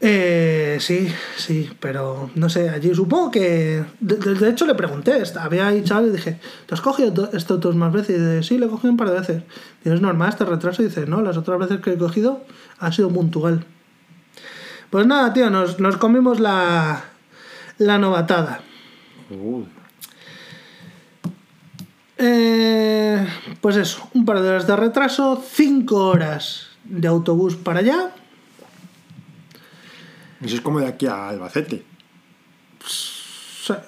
Eh, sí, sí, pero no sé, allí supongo que... De, hecho le pregunté, había ahí chaval y dije, ¿te has cogido to- esto dos más veces? Y dice, sí, le he cogido un par de veces. Digo, ¿es normal este retraso? Y dice, no, las otras veces que he cogido ha sido puntual. Pues nada, tío, nos, nos comimos la, la novatada. Uh, Eh, pues eso, un par de horas de retraso, cinco horas de autobús para allá. eso es como de aquí a Albacete. O sea,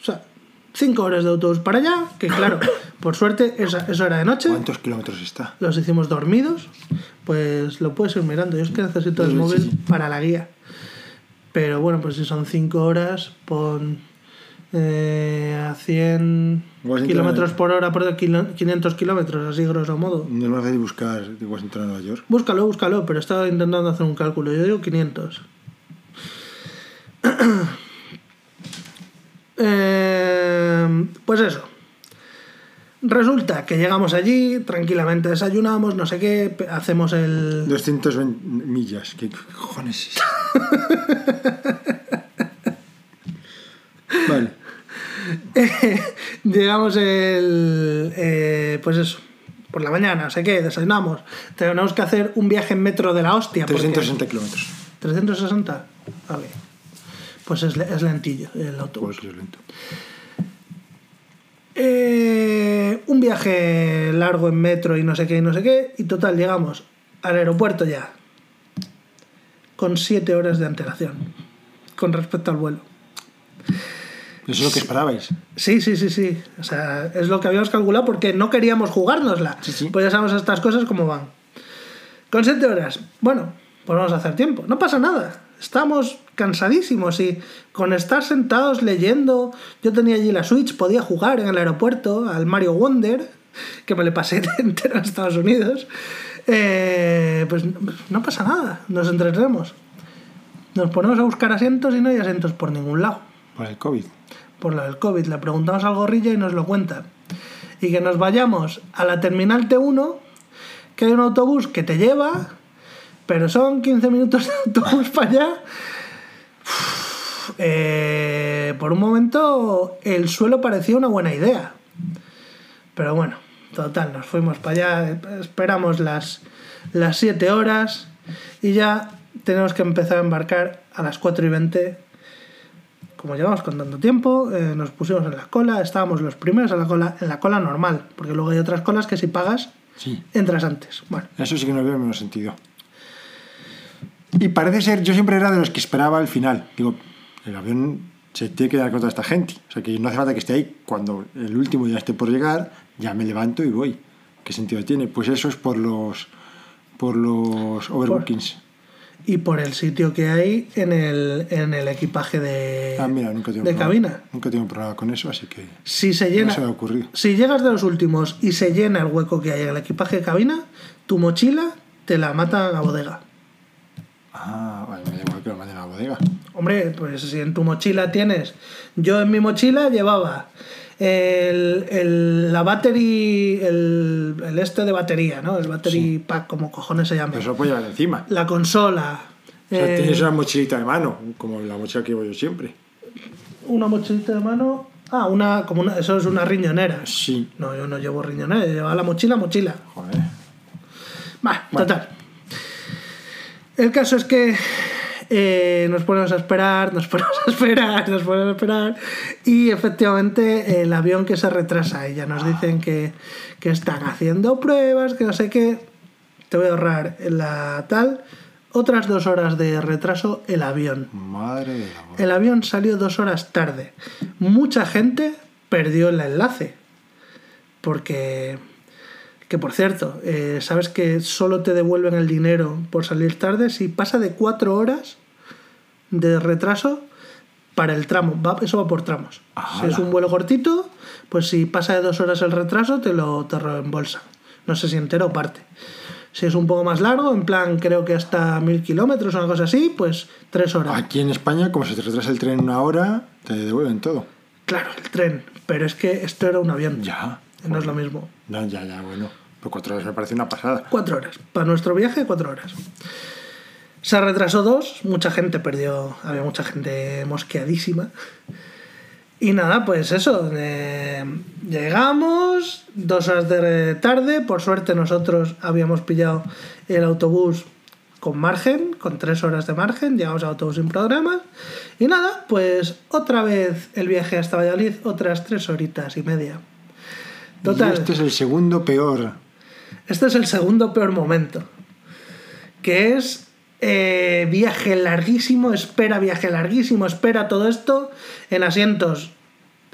o sea, cinco horas de autobús para allá, que claro, por suerte eso era de noche. ¿Cuántos kilómetros está? Los hicimos dormidos, pues lo puedes ir mirando. Yo es que necesito el móvil para la guía. Pero bueno, pues si son 5 horas, pon eh, a 100 Washington- kilómetros por hora por kilo- 500 kilómetros, así grosso modo. No es más fácil buscar de Washington a Nueva York. Búscalo, búscalo, pero estaba intentando hacer un cálculo. Yo digo 500. Eh, pues eso. Resulta que llegamos allí, tranquilamente desayunamos, no sé qué, hacemos el... 220 millas. ¿Qué cojones es vale. llegamos el... eh, pues eso, por la mañana, no sé qué, desayunamos. Tenemos que hacer un viaje en metro de la hostia. porque- 360 kilómetros. 360. Vale. Pues es, es lentillo el autobús. Pues es lento. Eh, un viaje largo en metro y no sé qué y no sé qué. Y total, llegamos al aeropuerto ya. Con 7 horas de antelación. Con respecto al vuelo. Eso es lo que esperabais. Sí, sí, sí, sí. O sea, es lo que habíamos calculado porque no queríamos jugárnosla. Sí, sí. Pues ya sabemos estas cosas cómo van. Con 7 horas. Bueno, pues vamos a hacer tiempo. No pasa nada. Estamos cansadísimos y con estar sentados leyendo. Yo tenía allí la Switch, podía jugar en el aeropuerto al Mario Wonder. que me le pasé entero a Estados Unidos, eh, pues no pasa nada, nos entretenemos. Nos ponemos a buscar asientos y no hay asientos por ningún lado. Por el COVID. Por lo del COVID. Le preguntamos al gorrilla y nos lo cuenta. Y que nos vayamos a la terminal T1, que hay un autobús que te lleva, pero son 15 minutos de autobús para allá. Eh, por un momento el suelo parecía una buena idea. Pero bueno, total, nos fuimos para allá, esperamos las, las 7 horas y ya tenemos que empezar a embarcar a las 4 y 20. Como llevamos con tanto tiempo, eh, nos pusimos en la cola, estábamos los primeros en la cola, en la cola normal, porque luego hay otras colas que si pagas, Sí. entras antes. Bueno, Eso sí que no veo menos sentido. Y parece ser, yo siempre era de los que esperaba al final. Digo, el avión se tiene que dar con toda esta gente. O sea, que no hace falta que esté ahí. Cuando el último ya esté por llegar, ya me levanto y voy. ¿Qué sentido tiene? Pues eso es por los por los overbookings. y por el sitio que hay en el, en el equipaje de, Ah, mira, nunca tengo de problema. cabina. Nunca tengo un problema con eso, así que Si se no llena, se me ha ocurrido. si llegas de los últimos y se llena el hueco que hay en el equipaje de cabina, tu mochila te la mata a la bodega. Ah, vale, me da igual que lo manden a la bodega. Hombre, pues si en tu mochila tienes. Yo en mi mochila llevaba el, el- la battery. El, el este de batería, ¿no? El battery pack, como cojones se llama. Eso lo puedo llevar encima. La consola. O sea, eh, tienes una mochilita de mano, como la mochila que llevo yo siempre. una mochilita de mano. Ah, una, como una, eso es una riñonera. Sí. No, yo no llevo riñonera, yo llevaba la mochila, mochila. Joder. Va, total. El caso es que eh, nos ponemos a esperar, nos ponemos a esperar, nos ponemos a esperar. Y efectivamente el avión que se retrasa y ya nos dicen que, que están haciendo pruebas, que no sé qué. Te voy a ahorrar la tal. Otras dos horas de retraso el avión. Madre de la El avión salió dos horas tarde. Mucha gente perdió el enlace. Porque, que por cierto, eh, sabes que solo te devuelven el dinero por salir tarde si pasa de cuatro horas de retraso para el tramo. Va, eso va por tramos. Si es un vuelo cortito, pues si pasa de dos horas el retraso, te lo te reembolsan. No sé si entero o parte. Si es un poco más largo, en plan creo que hasta mil kilómetros o una cosa así, pues tres horas. Aquí en España, como se te retrasa el tren una hora, te devuelven todo. Claro, el tren. Pero es que esto era un avión. Ya. No es lo mismo. No, ya, ya, bueno. Pero cuatro horas me parece una pasada. Cuatro horas. Para nuestro viaje, cuatro horas. Se retrasó dos. Mucha gente perdió. Había mucha gente mosqueadísima. Y nada, pues eso. eh, llegamos. Dos horas de tarde. Por suerte, nosotros habíamos pillado el autobús con margen, con tres horas de margen. Llegamos al autobús sin problemas. Y nada, pues otra vez el viaje hasta Valladolid. Otras tres horitas y media. Total. Y este es el segundo peor. Este es el segundo peor momento. Que es eh, viaje larguísimo, espera viaje larguísimo, espera todo esto en asientos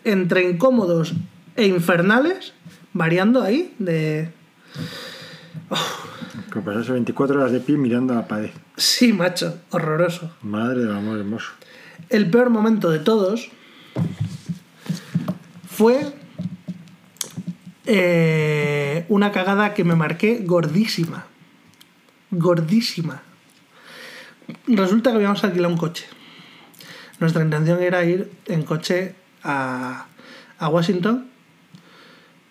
entre incómodos e infernales, variando ahí de... Que pasarse 24 horas de pie mirando a la pared. Sí, macho, horroroso. Madre del amor hermoso. El peor momento de todos fue eh, una cagada que me marqué gordísima. Gordísima. Resulta que habíamos alquilado un coche. Nuestra intención era ir en coche a, Washington,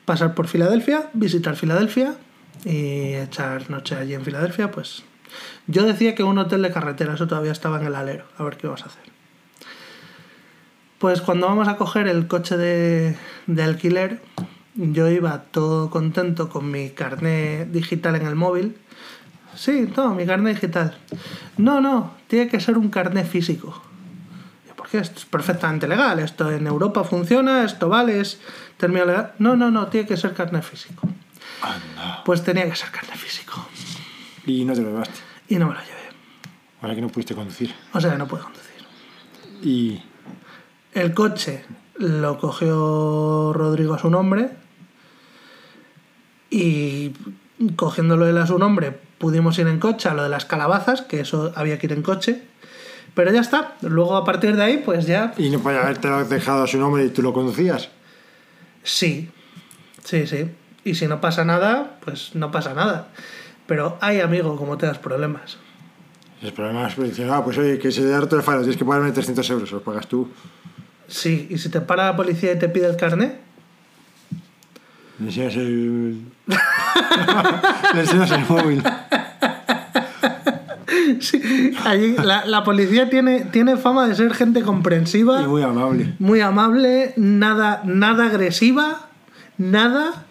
pasar por Filadelfia, visitar Filadelfia y echar noche allí en Filadelfia. Pues yo decía que un hotel de carretera, eso todavía estaba en el alero, a ver qué vas a hacer. Pues cuando vamos a coger el coche de, de alquiler, yo iba todo contento con mi carné digital en el móvil. Sí, todo, mi carné digital. No, no, tiene que ser un carné físico. Yo, ¿Por qué? Esto es perfectamente legal. Esto en Europa funciona, esto vale, es término legal. No, no, no, tiene que ser carné físico. Anda. Pues tenía que ser carné físico. Y no te lo llevaste. Y no me lo llevé. Ahora que no pudiste conducir. O sea que no puedo conducir. Y. El coche lo cogió Rodrigo a su nombre y cogiéndolo él a su nombre pudimos ir en coche a lo de las calabazas, que eso había que ir en coche. Pero ya está. Luego a partir de ahí, pues ya Y no podía haberte dejado a su nombre y tú lo conducías. sí. Sí, sí. Y si no pasa nada, pues no pasa nada. Pero hay amigo, como te das problemas. El problema es que dicen, ah, pues oye, que se da otro faro, tienes que pagarme 300 euros, los pagas tú. Sí, y si te para la policía y te pide el carnet, Le enseñas el. Le enseñas el móvil. sí, allí la, la policía tiene, tiene fama de ser gente comprensiva. Y muy amable. muy amable, nada, nada agresiva, nada.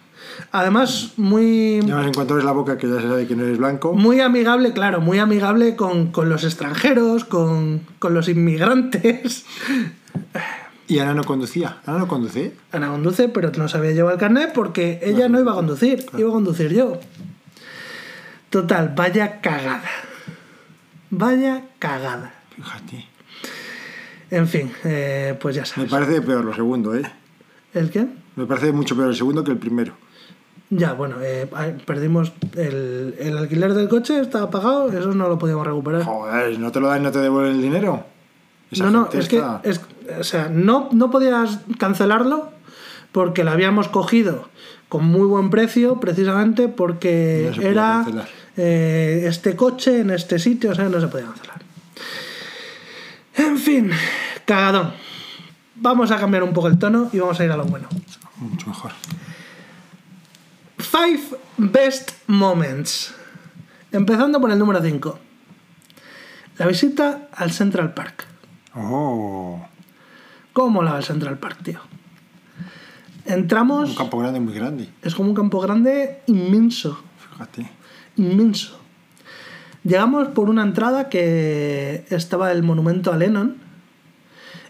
Además, muy, además, en cuanto ves la boca, que ya se sabe que no eres blanco. muy amigable, claro, muy amigable con, con los extranjeros, con, con los inmigrantes. Y Ana no conducía. Ana no conduce. Ana conduce, pero no sabía llevar el carnet porque ella no iba a conducir, iba a conducir yo. Total, vaya cagada. Vaya cagada. Fíjate. En fin, eh, pues ya Me sabes. parece peor lo segundo, ¿eh? ¿El qué? Me parece mucho peor el segundo que el primero. Ya, bueno, eh, perdimos el, el alquiler del coche, estaba pagado, eso no lo podíamos recuperar. Joder, ¿no te lo dan y no te devuelven el dinero? Esa no, no, es que, es, o sea, no, no podías cancelarlo porque lo habíamos cogido con muy buen precio, precisamente porque No era eh, este coche en este sitio, o sea, no se podía cancelar. En fin, cagadón. Vamos a cambiar un poco el tono y vamos a ir a lo bueno. Mucho mejor. Five Best Moments. Empezando por el número 5. La visita al Central Park. Oh, ¿Cómo molaba el Central Park, tío? Entramos. un campo grande, muy grande. Es como un campo grande inmenso. Fíjate. Inmenso. Llegamos por una entrada que estaba el monumento a Lennon.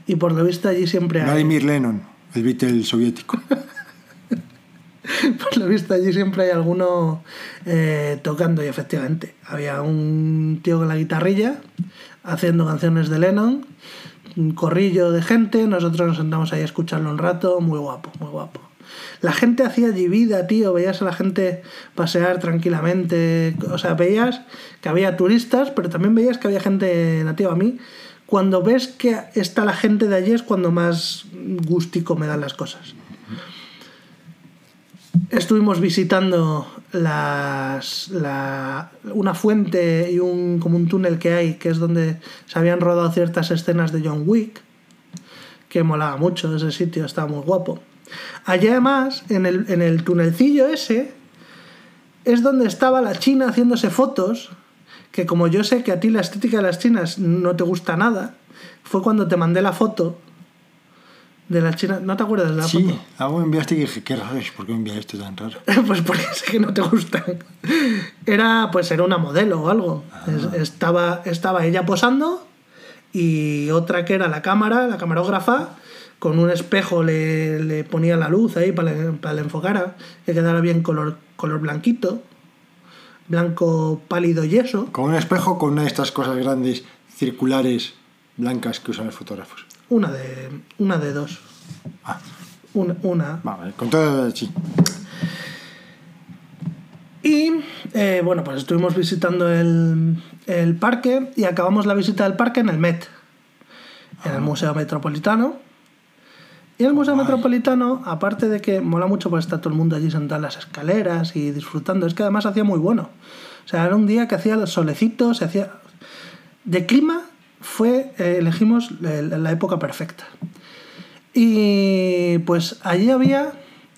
Y por lo visto allí siempre hay. Vladimir Lenin, el Beatle soviético. Por lo visto allí siempre hay alguno eh, tocando y efectivamente había un tío con la guitarrilla haciendo canciones de Lennon, un corrillo de gente, nosotros nos sentamos ahí a escucharlo un rato, muy guapo, muy guapo. La gente hacía allí vida, tío, veías a la gente pasear tranquilamente, o sea, veías que había turistas, pero también veías que había gente nativa. A mí, cuando ves que está la gente de allí es cuando más gustico me dan las cosas. Estuvimos visitando las, la- una fuente y un, como un túnel que hay, que es donde se habían rodado ciertas escenas de John Wick, que molaba mucho ese sitio, estaba muy guapo. Allí además, en el, en el ese, es donde estaba la China haciéndose fotos, que como yo sé que a ti la estética de las chinas no te gusta nada, fue cuando te mandé la foto de la China. ¿No te acuerdas de la Sí, foto? algo me enviaste y dije, qué raro es, ¿por qué me envía esto tan raro? Pues porque sé que no te gustan. Era, pues era una modelo o algo. Es- Estaba, estaba ella posando y otra que era la cámara, la camarógrafa, con un espejo le, le ponía la luz ahí para, que- para que le enfocara, que quedara bien color, color blanquito, blanco pálido yeso. Con un espejo con una de estas cosas grandes, circulares, blancas que usan los fotógrafos. Una de, una de dos. Ah, Una, una. vale, con todo, sí. Y eh, bueno, pues estuvimos visitando el, el parque y acabamos la visita del parque en el Met, en el Museo Metropolitano. Y el Museo Metropolitano, aparte de que mola mucho porque está todo el mundo allí sentado en las escaleras y disfrutando, es que además hacía muy bueno. O sea, era un día que hacía los solecitos, se hacía... De clima fue, eh, elegimos el- la época perfecta. Y pues allí había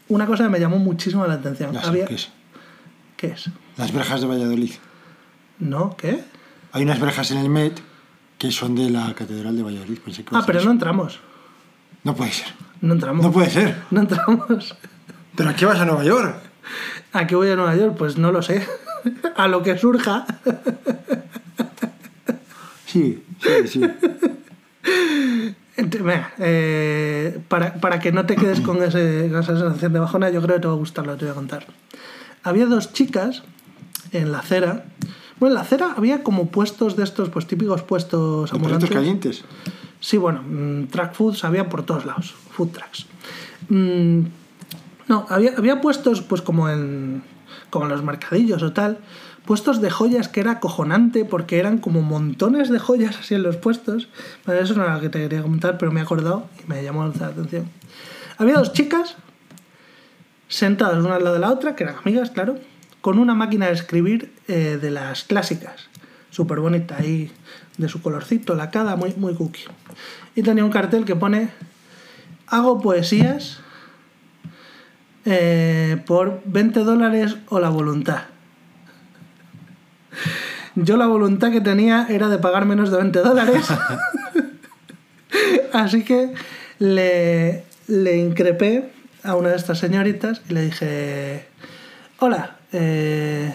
una cosa que me llamó muchísimo la atención. Ya sé había, qué es. ¿Qué es? Las verjas de Valladolid. ¿No? ¿Qué? Hay unas verjas en el Met que son de la Catedral de Valladolid. Pensé que Ah, pero eso. no entramos. No puede ser. No entramos. No puede ser. No entramos. ¿Pero a qué vas a Nueva York? ¿A qué voy a Nueva York? Pues no lo sé. A lo que surja. Sí, sí, eh, para, para que no te quedes con, ese, esa sensación de bajona, yo creo que te va a gustar lo que te voy a contar. Había dos chicas en la acera. Bueno, en la acera había como puestos de estos, pues típicos puestos ¿Los ambulantes. calientes? Sí, bueno, mm, track foods había por todos lados, food trucks. Mm, no, había, había puestos, pues como en, como en los mercadillos o tal, puestos de joyas que era acojonante porque eran como montones de joyas así en los puestos. Bueno, eso no era lo que te quería comentar, pero me he acordado y me llamó la atención. Había dos chicas sentadas una al lado de la otra, que eran amigas, claro, con una máquina de escribir eh, de las clásicas, súper bonita, ahí de su colorcito, lacada, muy, muy cookie. Y tenía un cartel que pone, hago poesías eh, por 20 dólares o la voluntad. Yo la voluntad que tenía era de pagar menos de 20 dólares. Así que le, le increpé a una de estas señoritas y le dije, hola, eh,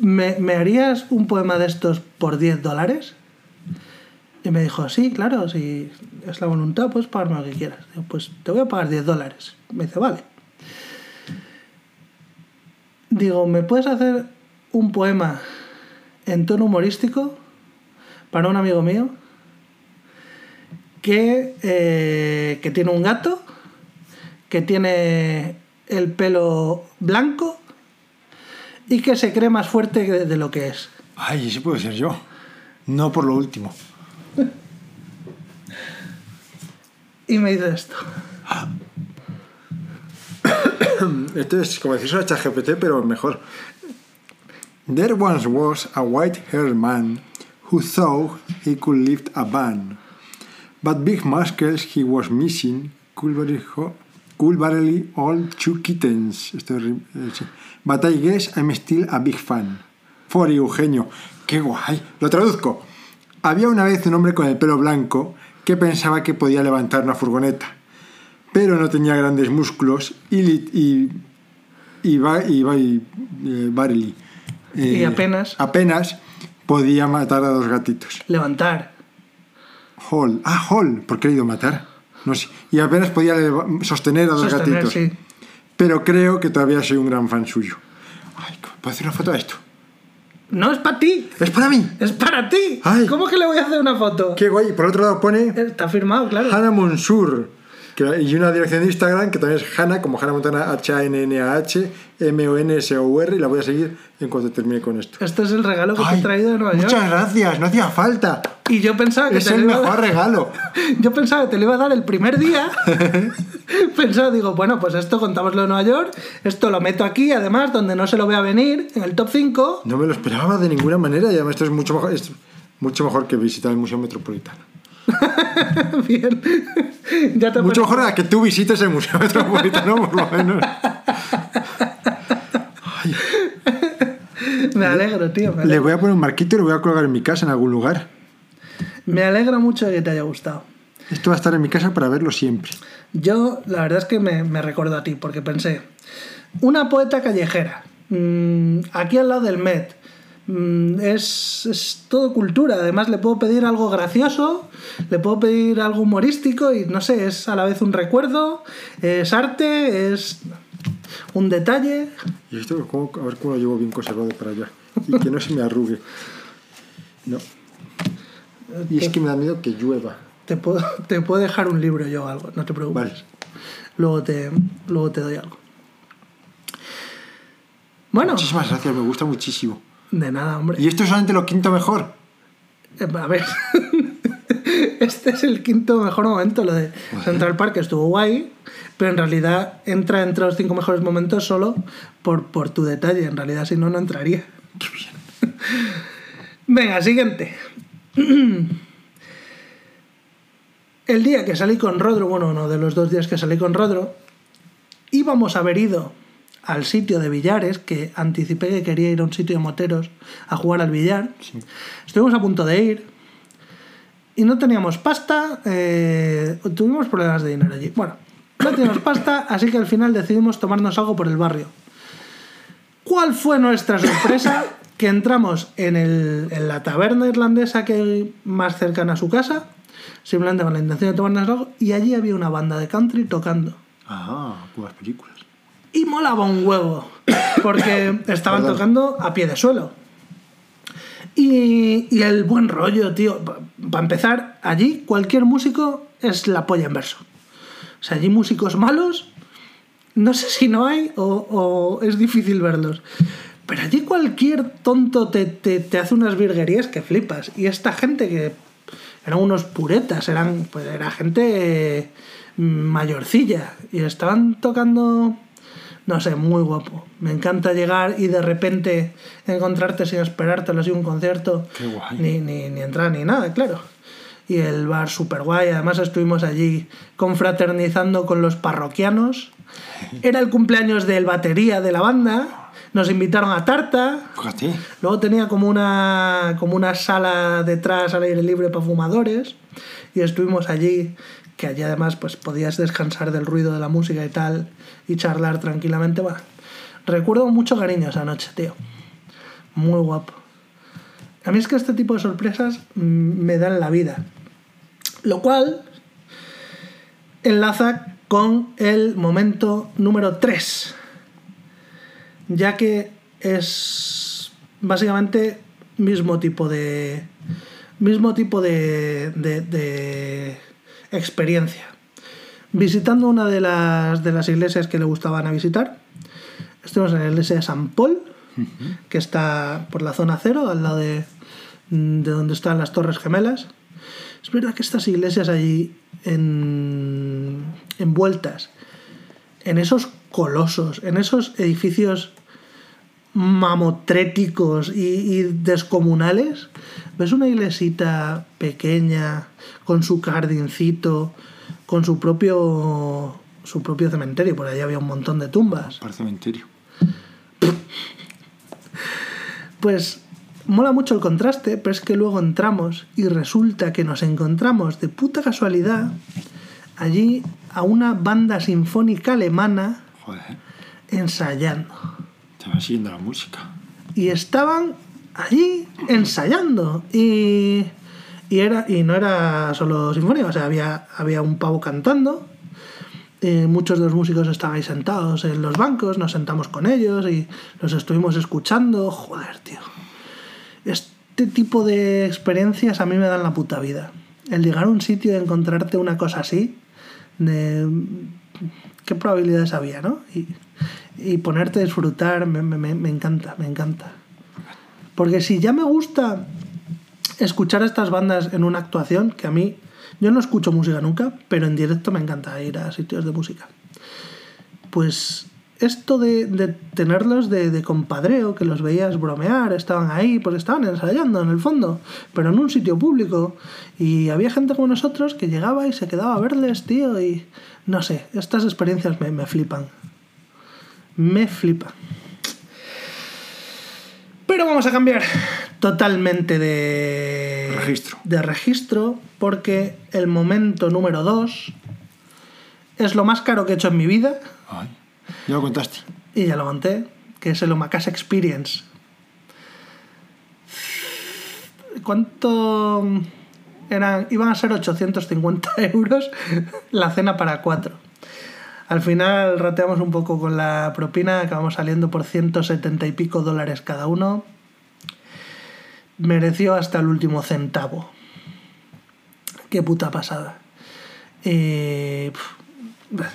¿me, ¿me harías un poema de estos por 10 dólares? Y me dijo, sí, claro, si es la voluntad, puedes pagarme lo que quieras. Digo, pues te voy a pagar 10 dólares. Me dice, vale. Digo, ¿me puedes hacer un poema en tono humorístico para un amigo mío que, eh, que tiene un gato, que tiene el pelo blanco y que se cree más fuerte de, lo que es? Ay, ese puede ser yo. No por lo último. Y me dice esto. Esto es como decir a ChatGPT, pero mejor. There once was a white-haired man who thought he could lift a van. But big muscles he was missing could barely all two kittens. Eh. But I guess I'm still a big fan. For Eugenio. ¡Qué guay! Lo traduzco. Había una vez un hombre con el pelo blanco que pensaba que podía levantar una furgoneta, pero no tenía grandes músculos y, y, y, y, y, eh, barely, eh, Y apenas. apenas podía matar a dos gatitos. Levantar. Hall. Ah, Hall, porque he ido a matar. No sé. Y apenas podía sostener a dos Sostener, gatitos. sí. Pero creo que todavía soy un gran fan suyo. Ay, ¿puedo hacer una foto de esto? No es para ti, ¡Es para mí! es para ti. Ay. ¿Cómo que le voy a hacer una foto? ¡Qué guay! Por otro lado pone Está firmado, claro. Hannah Monsur. Que- y una dirección de Instagram que también es Hannah, como Hannah Montana, H-A-N-N-A-H, M-O-N-S-O-R, y la voy a seguir en cuanto termine con esto. Este es el regalo que te Ay, he traído de Nueva York. Muchas gracias, no hacía falta. Y yo pensaba que Es te el a mejor dar- regalo. Yo pensaba que te lo iba a dar el primer día. pensaba, digo, bueno, pues esto contamos lo de Nueva York, esto lo meto aquí, además, donde no se lo vea venir, en el top 5. No me lo esperaba de ninguna manera, y además esto es mucho mejor, es mucho mejor que visitar el Museo Metropolitano. Bien. ya te Mucho mejor a que tú visites el Museo Metropolitano, por lo menos. Me alegro, tío. Me Le voy a poner un marquito y lo voy a colgar en mi casa en algún lugar. me alegro mucho de que te haya gustado. Esto va a estar en mi casa para verlo siempre. Yo, la verdad es que me, me recuerdo a ti, porque pensé, una poeta callejera, mm, aquí al lado del Met, es, es todo cultura, además le puedo pedir algo gracioso, le puedo pedir algo humorístico y no sé, es a la vez un recuerdo, es arte, es un detalle. Y esto, ¿cómo- a ver cómo lo llevo bien conservado para allá. Y que no se me arrugue. No. Y es que me da miedo que llueva. Te puedo, te puedo dejar un libro yo o algo, no te preocupes. Vale. Luego, te, luego te doy algo. Bueno, Muchísimas gracias, me gusta muchísimo. De nada, hombre. Y esto es solamente lo quinto mejor. Eh, A ver, este es el quinto mejor momento, lo de Central Park, estuvo guay, pero en realidad entra entre los cinco mejores momentos solo por, por tu detalle, en realidad si no, no entraría. Qué bien. Venga, siguiente. El día que salí con Rodro, bueno, uno de los dos días que salí con Rodro, íbamos a haber ido al sitio de billares, que anticipé que quería ir a un sitio de moteros a jugar al billar. Estuvimos a punto de ir y no teníamos pasta, eh, tuvimos problemas de dinero allí. Bueno, no teníamos pasta, así que al final decidimos tomarnos algo por el barrio. ¿Cuál fue nuestra sorpresa? Que entramos en, el- en la taberna irlandesa que hay más cercana a su casa, simplemente con la intención de tomarnos algo, y allí había una banda de country tocando. Ah, buenas películas. Y molaba un huevo, porque estaban Perdón. tocando a pie de suelo. Y, y el buen rollo, tío. Para empezar, allí cualquier músico es la polla en verso. O sea, allí músicos malos, no sé si no hay o, o es difícil verlos. Pero allí cualquier tonto te, te- te hace unas virguerías que flipas. Y esta gente que eran unos puretas, eran, pues era gente eh, mayorcilla. Y estaban tocando No sé, muy guapo. Me encanta llegar y de repente encontrarte sin esperártelo así un concierto. Qué guay. Ni, ni, ni entrar ni nada, claro. Y el bar súper guay. Además estuvimos allí confraternizando con los parroquianos. Era el cumpleaños del batería de la banda. Nos invitaron a tarta. Luego tenía como una, como una sala detrás al aire libre para fumadores. Y estuvimos allí, que allí además pues podías descansar del ruido de la música y tal, y charlar tranquilamente. Bueno, recuerdo mucho cariño esa noche, tío. Muy guapo. A mí es que este tipo de sorpresas mm, me dan la vida. Lo cual enlaza con el momento número 3 ya que es básicamente mismo tipo de mismo tipo de, de, de experiencia. Visitando una de las de las iglesias que le gustaban a visitar estuvimos en la iglesia de San Paul que está por la zona cero al lado de, de donde están las torres gemelas. Es verdad que estas iglesias allí en, envueltas en esos colosos, en esos edificios mamotréticos y, y, descomunales, ves una iglesita pequeña, con su jardincito, con su propio su propio cementerio, por allá había un montón de tumbas. Para cementerio. Pues mola mucho el contraste, pero es que luego entramos y resulta que nos encontramos de puta casualidad allí a una banda sinfónica alemana Joder. ensayando. Estaba siguiendo la música. Y estaban allí ensayando. Y, y, era, y no era solo sinfónica, o sea, había, había un pavo cantando. Eh, muchos de los músicos estaban ahí sentados en los bancos, nos sentamos con ellos y los estuvimos escuchando. Joder, tío. Este tipo de experiencias a mí me dan la puta vida. El llegar a un sitio y encontrarte una cosa así, qué probabilidades había, ¿no? Y ponerte a disfrutar, me, me, me, encanta, me encanta. Porque si ya me gusta escuchar a estas bandas en una actuación, que a mí, yo no escucho música nunca, pero en directo me encanta ir a sitios de música. Pues esto de, tenerlos de, de, compadreo, que los veías bromear, estaban ahí, pues estaban ensayando en el fondo, pero en un sitio público. Y había gente como nosotros que llegaba y se quedaba a verles, tío, y no sé, estas experiencias me flipan. Me flipa. Pero vamos a cambiar totalmente de registro. de registro porque el momento número 2 es lo más caro que he hecho en mi vida. Ay, ya lo contaste. Y ya lo conté, que es el Omakase Experience. ¿Cuánto eran? Iban a ser 850 euros la cena para cuatro. Al final rateamos un poco con la propina, acabamos saliendo por 170 y pico dólares cada uno. Mereció hasta el último centavo. Qué puta pasada. Eh,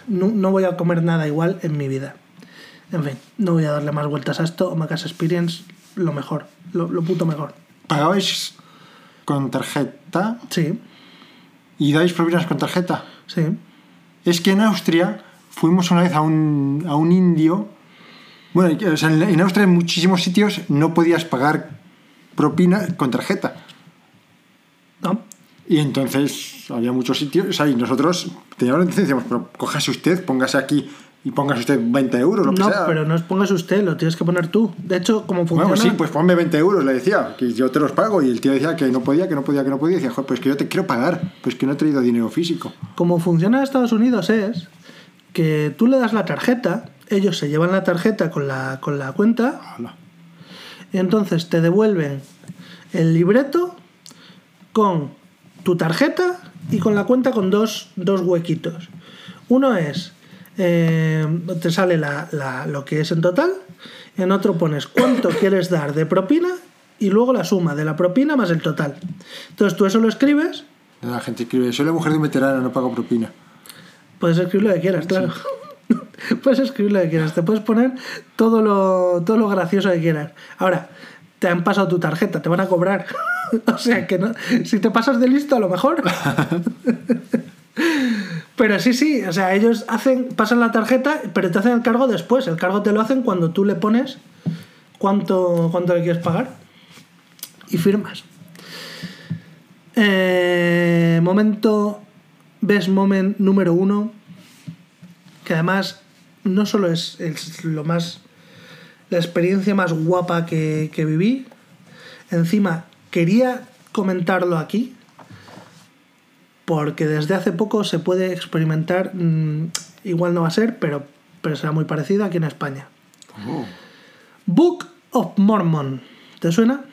no, no, voy a comer nada igual en mi vida. En fin, no voy a darle más vueltas a esto. Omakase Experience, lo mejor, lo, lo puto mejor. ¿Pagabais con tarjeta? Sí. ¿Y dais propinas con tarjeta? Sí. Es que en Austria fuimos una vez a un, a un indio. Bueno, o sea, en Austria en muchísimos sitios no podías pagar propina con tarjeta. ¿No? Y entonces había muchos sitios, o sea, y nosotros teníamos la intención, decíamos, pero cójase usted, póngase aquí y póngase usted 20 euros, lo que no, sea. pero no es pongas usted, lo tienes que poner tú. De hecho, como funciona... Bueno, sí, pues ponme 20 euros, le decía, que yo te los pago. Y el tío decía que no podía, que no podía, que no podía. Y decía, joder, pues que yo te quiero pagar, pues que no he traído dinero físico. Como funciona en Estados Unidos es que tú le das la tarjeta, ellos se llevan la tarjeta con la, con la cuenta, Hola. y entonces te devuelven el libreto con tu tarjeta y con la cuenta con dos, dos huequitos. Uno es, eh, te sale la, la, lo que es en total, en otro pones cuánto quieres dar de propina y luego la suma de la propina más el total. Entonces tú eso lo escribes. La gente escribe, soy la mujer de un veterano, no pago propina. Puedes escribir lo que quieras, claro. Sí. puedes escribir lo que quieras, te puedes poner todo lo, todo lo gracioso que quieras. Ahora, te han pasado tu tarjeta, te van a cobrar. o sea que no, si te pasas de listo, a lo mejor. Pero sí, sí, o sea, ellos hacen, pasan la tarjeta, pero te hacen el cargo después. El cargo te lo hacen cuando tú le pones cuánto, cuánto le quieres pagar y firmas. Eh, momento, best moment número uno, que además no solo es, es lo más, la experiencia más guapa que, que viví, encima quería comentarlo aquí, porque desde hace poco se puede experimentar, mm, igual no va a ser, pero, pero será muy parecido aquí en España. Oh. Book of Mormon, ¿te suena?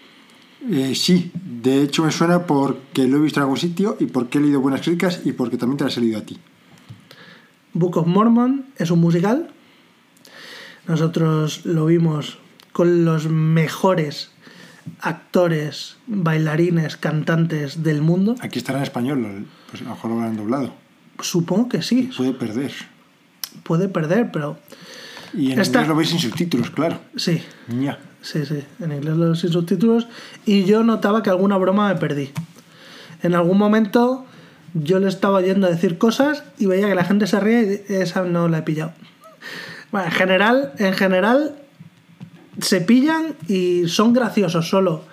Eh, sí, de hecho me suena porque lo he visto en algún sitio y porque he leído buenas críticas y porque también te las he leído a ti. Book of Mormon es un musical. Nosotros lo vimos con los mejores actores, bailarines, cantantes del mundo. Aquí estará en español, pues a lo mejor lo habrán doblado. Supongo que sí. Puede perder. Puede perder, pero Y en Esta- inglés lo veis sin subtítulos, claro. sí, Ya. Sí, sí. En inglés lo sin subtítulos. Y yo notaba que alguna broma me perdí. En algún momento yo le estaba oyendo decir cosas y veía que la gente se ría y esa no la he pillado. En general, en general se pillan y son graciosos solo.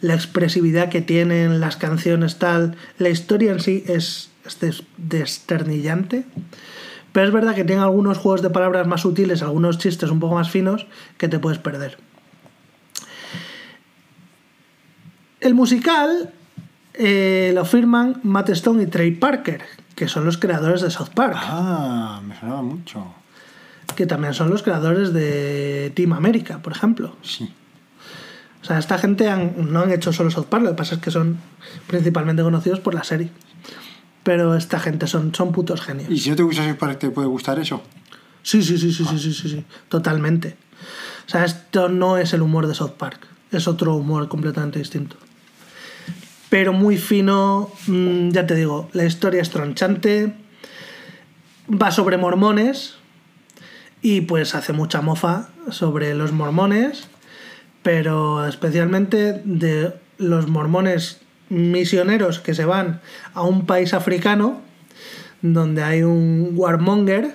La expresividad que tienen, las canciones tal, la historia en sí es, es des- desternillante. Pero es verdad que tiene algunos juegos de palabras más sutiles, algunos chistes un poco más finos que te puedes perder. El musical eh, lo firman Matt Stone y Trey Parker, que son los creadores de South Park, Ah, me sonaba mucho. que también son los creadores de Team America, por ejemplo. Sí. O sea, esta gente han- no han hecho solo South Park, lo que pasa es que son principalmente conocidos por la serie. Pero esta gente son, son putos genios. Y si no te gusta South Park, ¿te puede gustar eso? Sí, sí, sí, sí, sí, sí, sí, sí, totalmente. O sea, esto no es el humor de South Park, es otro humor completamente distinto. Pero muy fino, mm, ya te digo, la historia es tronchante, va sobre mormones y pues hace mucha mofa sobre los mormones, pero especialmente de los mormones misioneros que se van a un país africano donde hay un warmonger,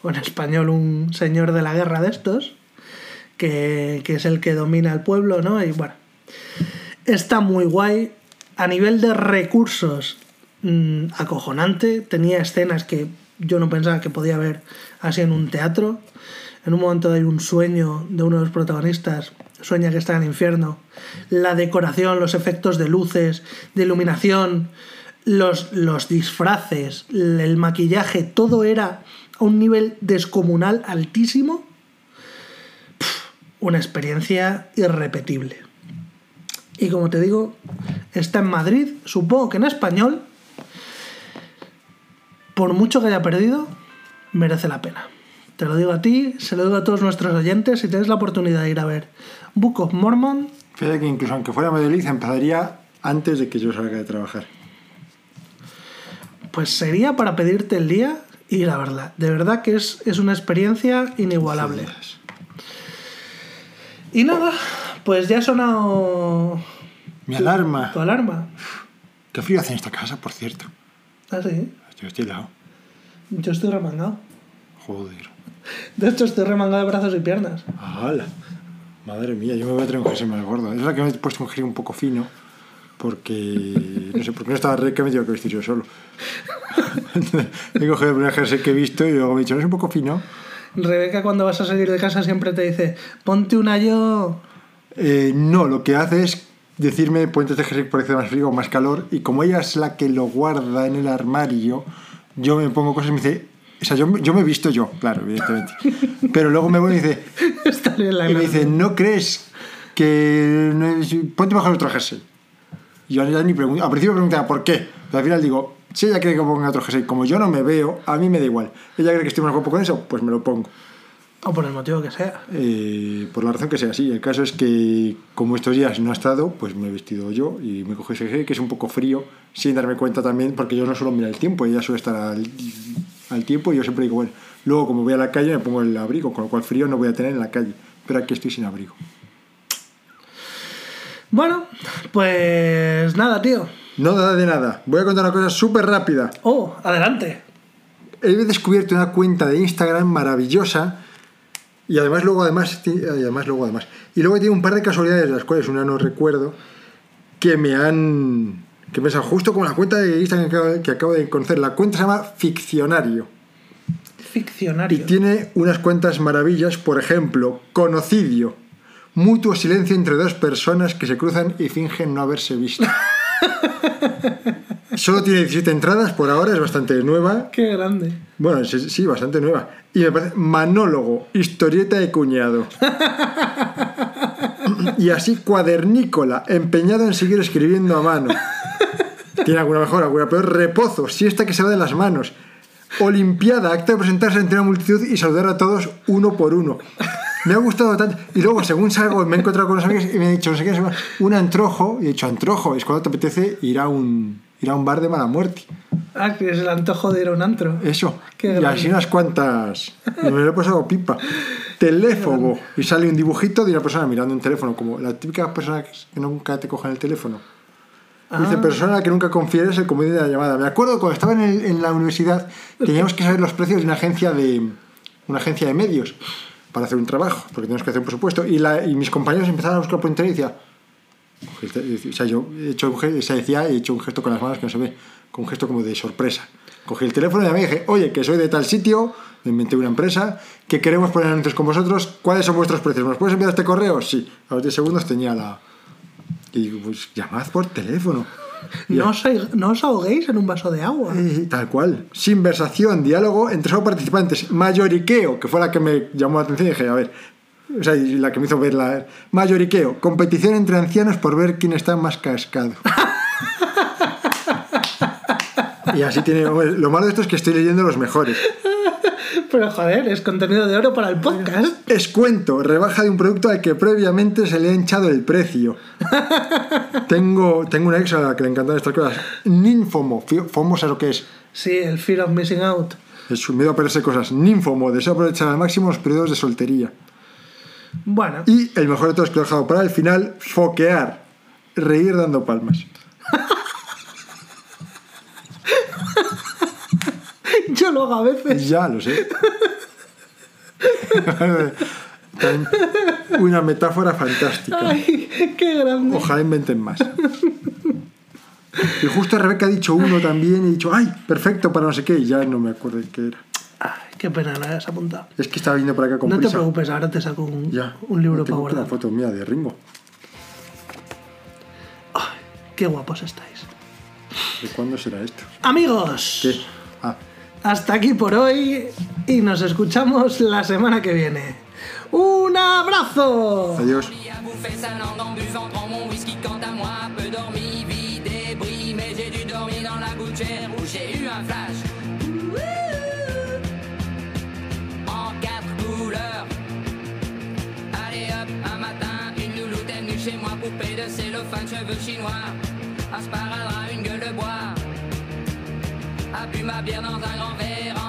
o en español un señor de la guerra de estos, que, que es el que domina el pueblo, ¿no? Y bueno, está muy guay. A nivel de recursos, mm, acojonante. Tenía escenas que yo no pensaba que podía ver así en un teatro. En un momento hay un sueño de uno de los protagonistas, sueña que está en el infierno. La decoración, los efectos de luces, de iluminación, los, los disfraces, el maquillaje, todo era a un nivel descomunal altísimo. Una experiencia irrepetible. Y como te digo, está en Madrid, supongo que en español. Por mucho que haya perdido, merece la pena. Te lo digo a ti, se lo digo a todos nuestros oyentes, si tienes la oportunidad de ir a ver Book of Mormon, Fíjate que incluso aunque fuera Madrid, empezaría antes de que yo salga de trabajar. pues sería para pedirte el día y ir a verla. De verdad que es, es una experiencia inigualable. Y nada, pues ya ha sonado Mi alarma. tu alarma. Qué frío hace en esta casa, por cierto. Ah, sí. Yo estoy helado. Yo estoy remangado. Joder. De hecho, estoy remangado de brazos y piernas. ¡Hala! Madre mía, yo me voy a traer un jersey más gordo. Es la que me he puesto un jersey un poco fino. Porque. No sé, porque no estaba re que me tengo que vestir yo solo. he cogido el primer jersey que he visto y luego me he dicho, ¿no es un poco fino? Rebeca, cuando vas a salir de casa, siempre te dice: Ponte una yo. Eh, no, lo que hace es decirme, ponte este jersey porque hace más frío o más calor. Y como ella es la que lo guarda en el armario, yo me pongo cosas y me dice. O sea, yo, yo me he visto yo, claro, evidentemente. Pero luego me voy y dice, Y me dice, ¿no crees que... no es- Ponte mejor otro jersey? Y yo ya ni pregunto. Al principio preguntaba por qué. Pero al final digo, si ella cree que ponga otro jersey, como yo no me veo, a mí me da igual. Ella cree que estoy más guapo con eso, pues me lo pongo. O por el motivo que sea. Eh, por la razón que sea así. El caso es que, como estos días no ha estado, pues me he vestido yo y me cojo ese jersey que es un poco frío, sin darme cuenta también, porque yo no suelo mirar el tiempo, ella suele estar al, al tiempo y yo siempre digo, bueno, luego como voy a la calle me pongo el abrigo, con lo cual frío no voy a tener en la calle. Pero aquí estoy sin abrigo. Bueno, pues nada, tío. No nada de nada. Voy a contar una cosa súper rápida. Oh, adelante. he descubierto una cuenta de Instagram maravillosa y además luego además y además luego además. Y luego tiene un par de casualidades de las cuales una no recuerdo que me han que me han justo como la cuenta de Instagram que acabo, que acabo de conocer. La cuenta se llama Ficcionario. Y Ficcionario. tiene unas cuantas maravillas por ejemplo Conocidio. Mutuo silencio entre dos personas que se cruzan y fingen no haberse visto Solo tiene 17 entradas, por ahora es bastante nueva. Qué grande. Bueno, sí, sí, bastante nueva. Y me parece Manólogo, historieta de cuñado. y así cuadernícola, empeñado en seguir escribiendo a mano. Tiene alguna mejor, alguna peor. Repozo, siesta que se va de las manos. Olimpiada, acto de presentarse ante una multitud y saludar a todos uno por uno. Me ha gustado tanto. Y luego, según salgo, me he encontrado con unos amigos y me han dicho, no sé qué, un antrojo. Y he dicho, antrojo, es cuando te apetece ir a un, ir a un bar de mala muerte. Ah, que es el antojo de ir a un antro. Eso. Qué y grande. así unas cuantas. Me lo he pasado pipa. Teléfono. Y sale un dibujito de una persona mirando un teléfono, como la típica persona que nunca te cogen el teléfono. Dice, Ah. persona que nunca confieres el comodín de la llamada. Me acuerdo cuando estaba en, el- en la universidad, teníamos que saber los precios de una agencia de, una agencia de medios para hacer un trabajo, porque teníamos que hacer un presupuesto. Y, la, y mis compañeros empezaban a buscar por internet y decía, coge el te- o sea, yo he hecho un ge- se decía, he hecho un gesto con las manos que no se ve, con un gesto como de sorpresa. Cogí el teléfono y y dije, oye, que soy de tal sitio, me inventé una empresa, que queremos poner anuncios con vosotros, ¿cuáles son vuestros precios? ¿Me los puedes enviar este correo? Sí. A los 10 segundos tenía la... Y digo, pues llamad por teléfono. No os, no os ahoguéis en un vaso de agua. eh, tal cual. Sinversación, diálogo entre solo participantes. Mayoriqueo, que fue la que me llamó la atención y dije, a ver. O sea, y la que me hizo ver la. Mayoriqueo, competición entre ancianos por ver quién está más cascado. y así tiene. Lo malo de esto es que estoy leyendo los mejores. Pero joder, es contenido de oro para el podcast. Descuento, rebaja de un producto al que previamente se le ha hinchado el precio. tengo, tengo una ex a la que le encantan estas cosas. Ninfomo. FOMO, ¿sabes lo que es? Sí, el fear of missing out. Es miedo a perderse cosas. Ninfomo, deseo aprovechar al máximo los periodos de soltería. Bueno, Y el mejor de todos que lo he dejado para el final, foquear. Reír dando palmas. yo lo hago a veces. Ya lo sé. Una metáfora fantástica. Ay, qué grande. Ojalá inventen más. Y justo Rebeca ha dicho uno también y he dicho, ay, perfecto para no sé qué, y ya no me acuerdo de qué era. Qué pena no hayas apuntado. Es que estaba viendo para acá con No te preocupes, ahora te saco un, Ya. un libro No para guardar. una foto mía de Ringo. Ay, qué guapos estáis. ¿De cuándo será esto? Amigos, ¿Qué? Ah, hasta aquí por hoy y nos escuchamos la semana que viene. ¡Un abrazo! adiós. Poupée de cellophane cheveux chinois sparadrap une gueule de bois. A ma bière dans un grand verre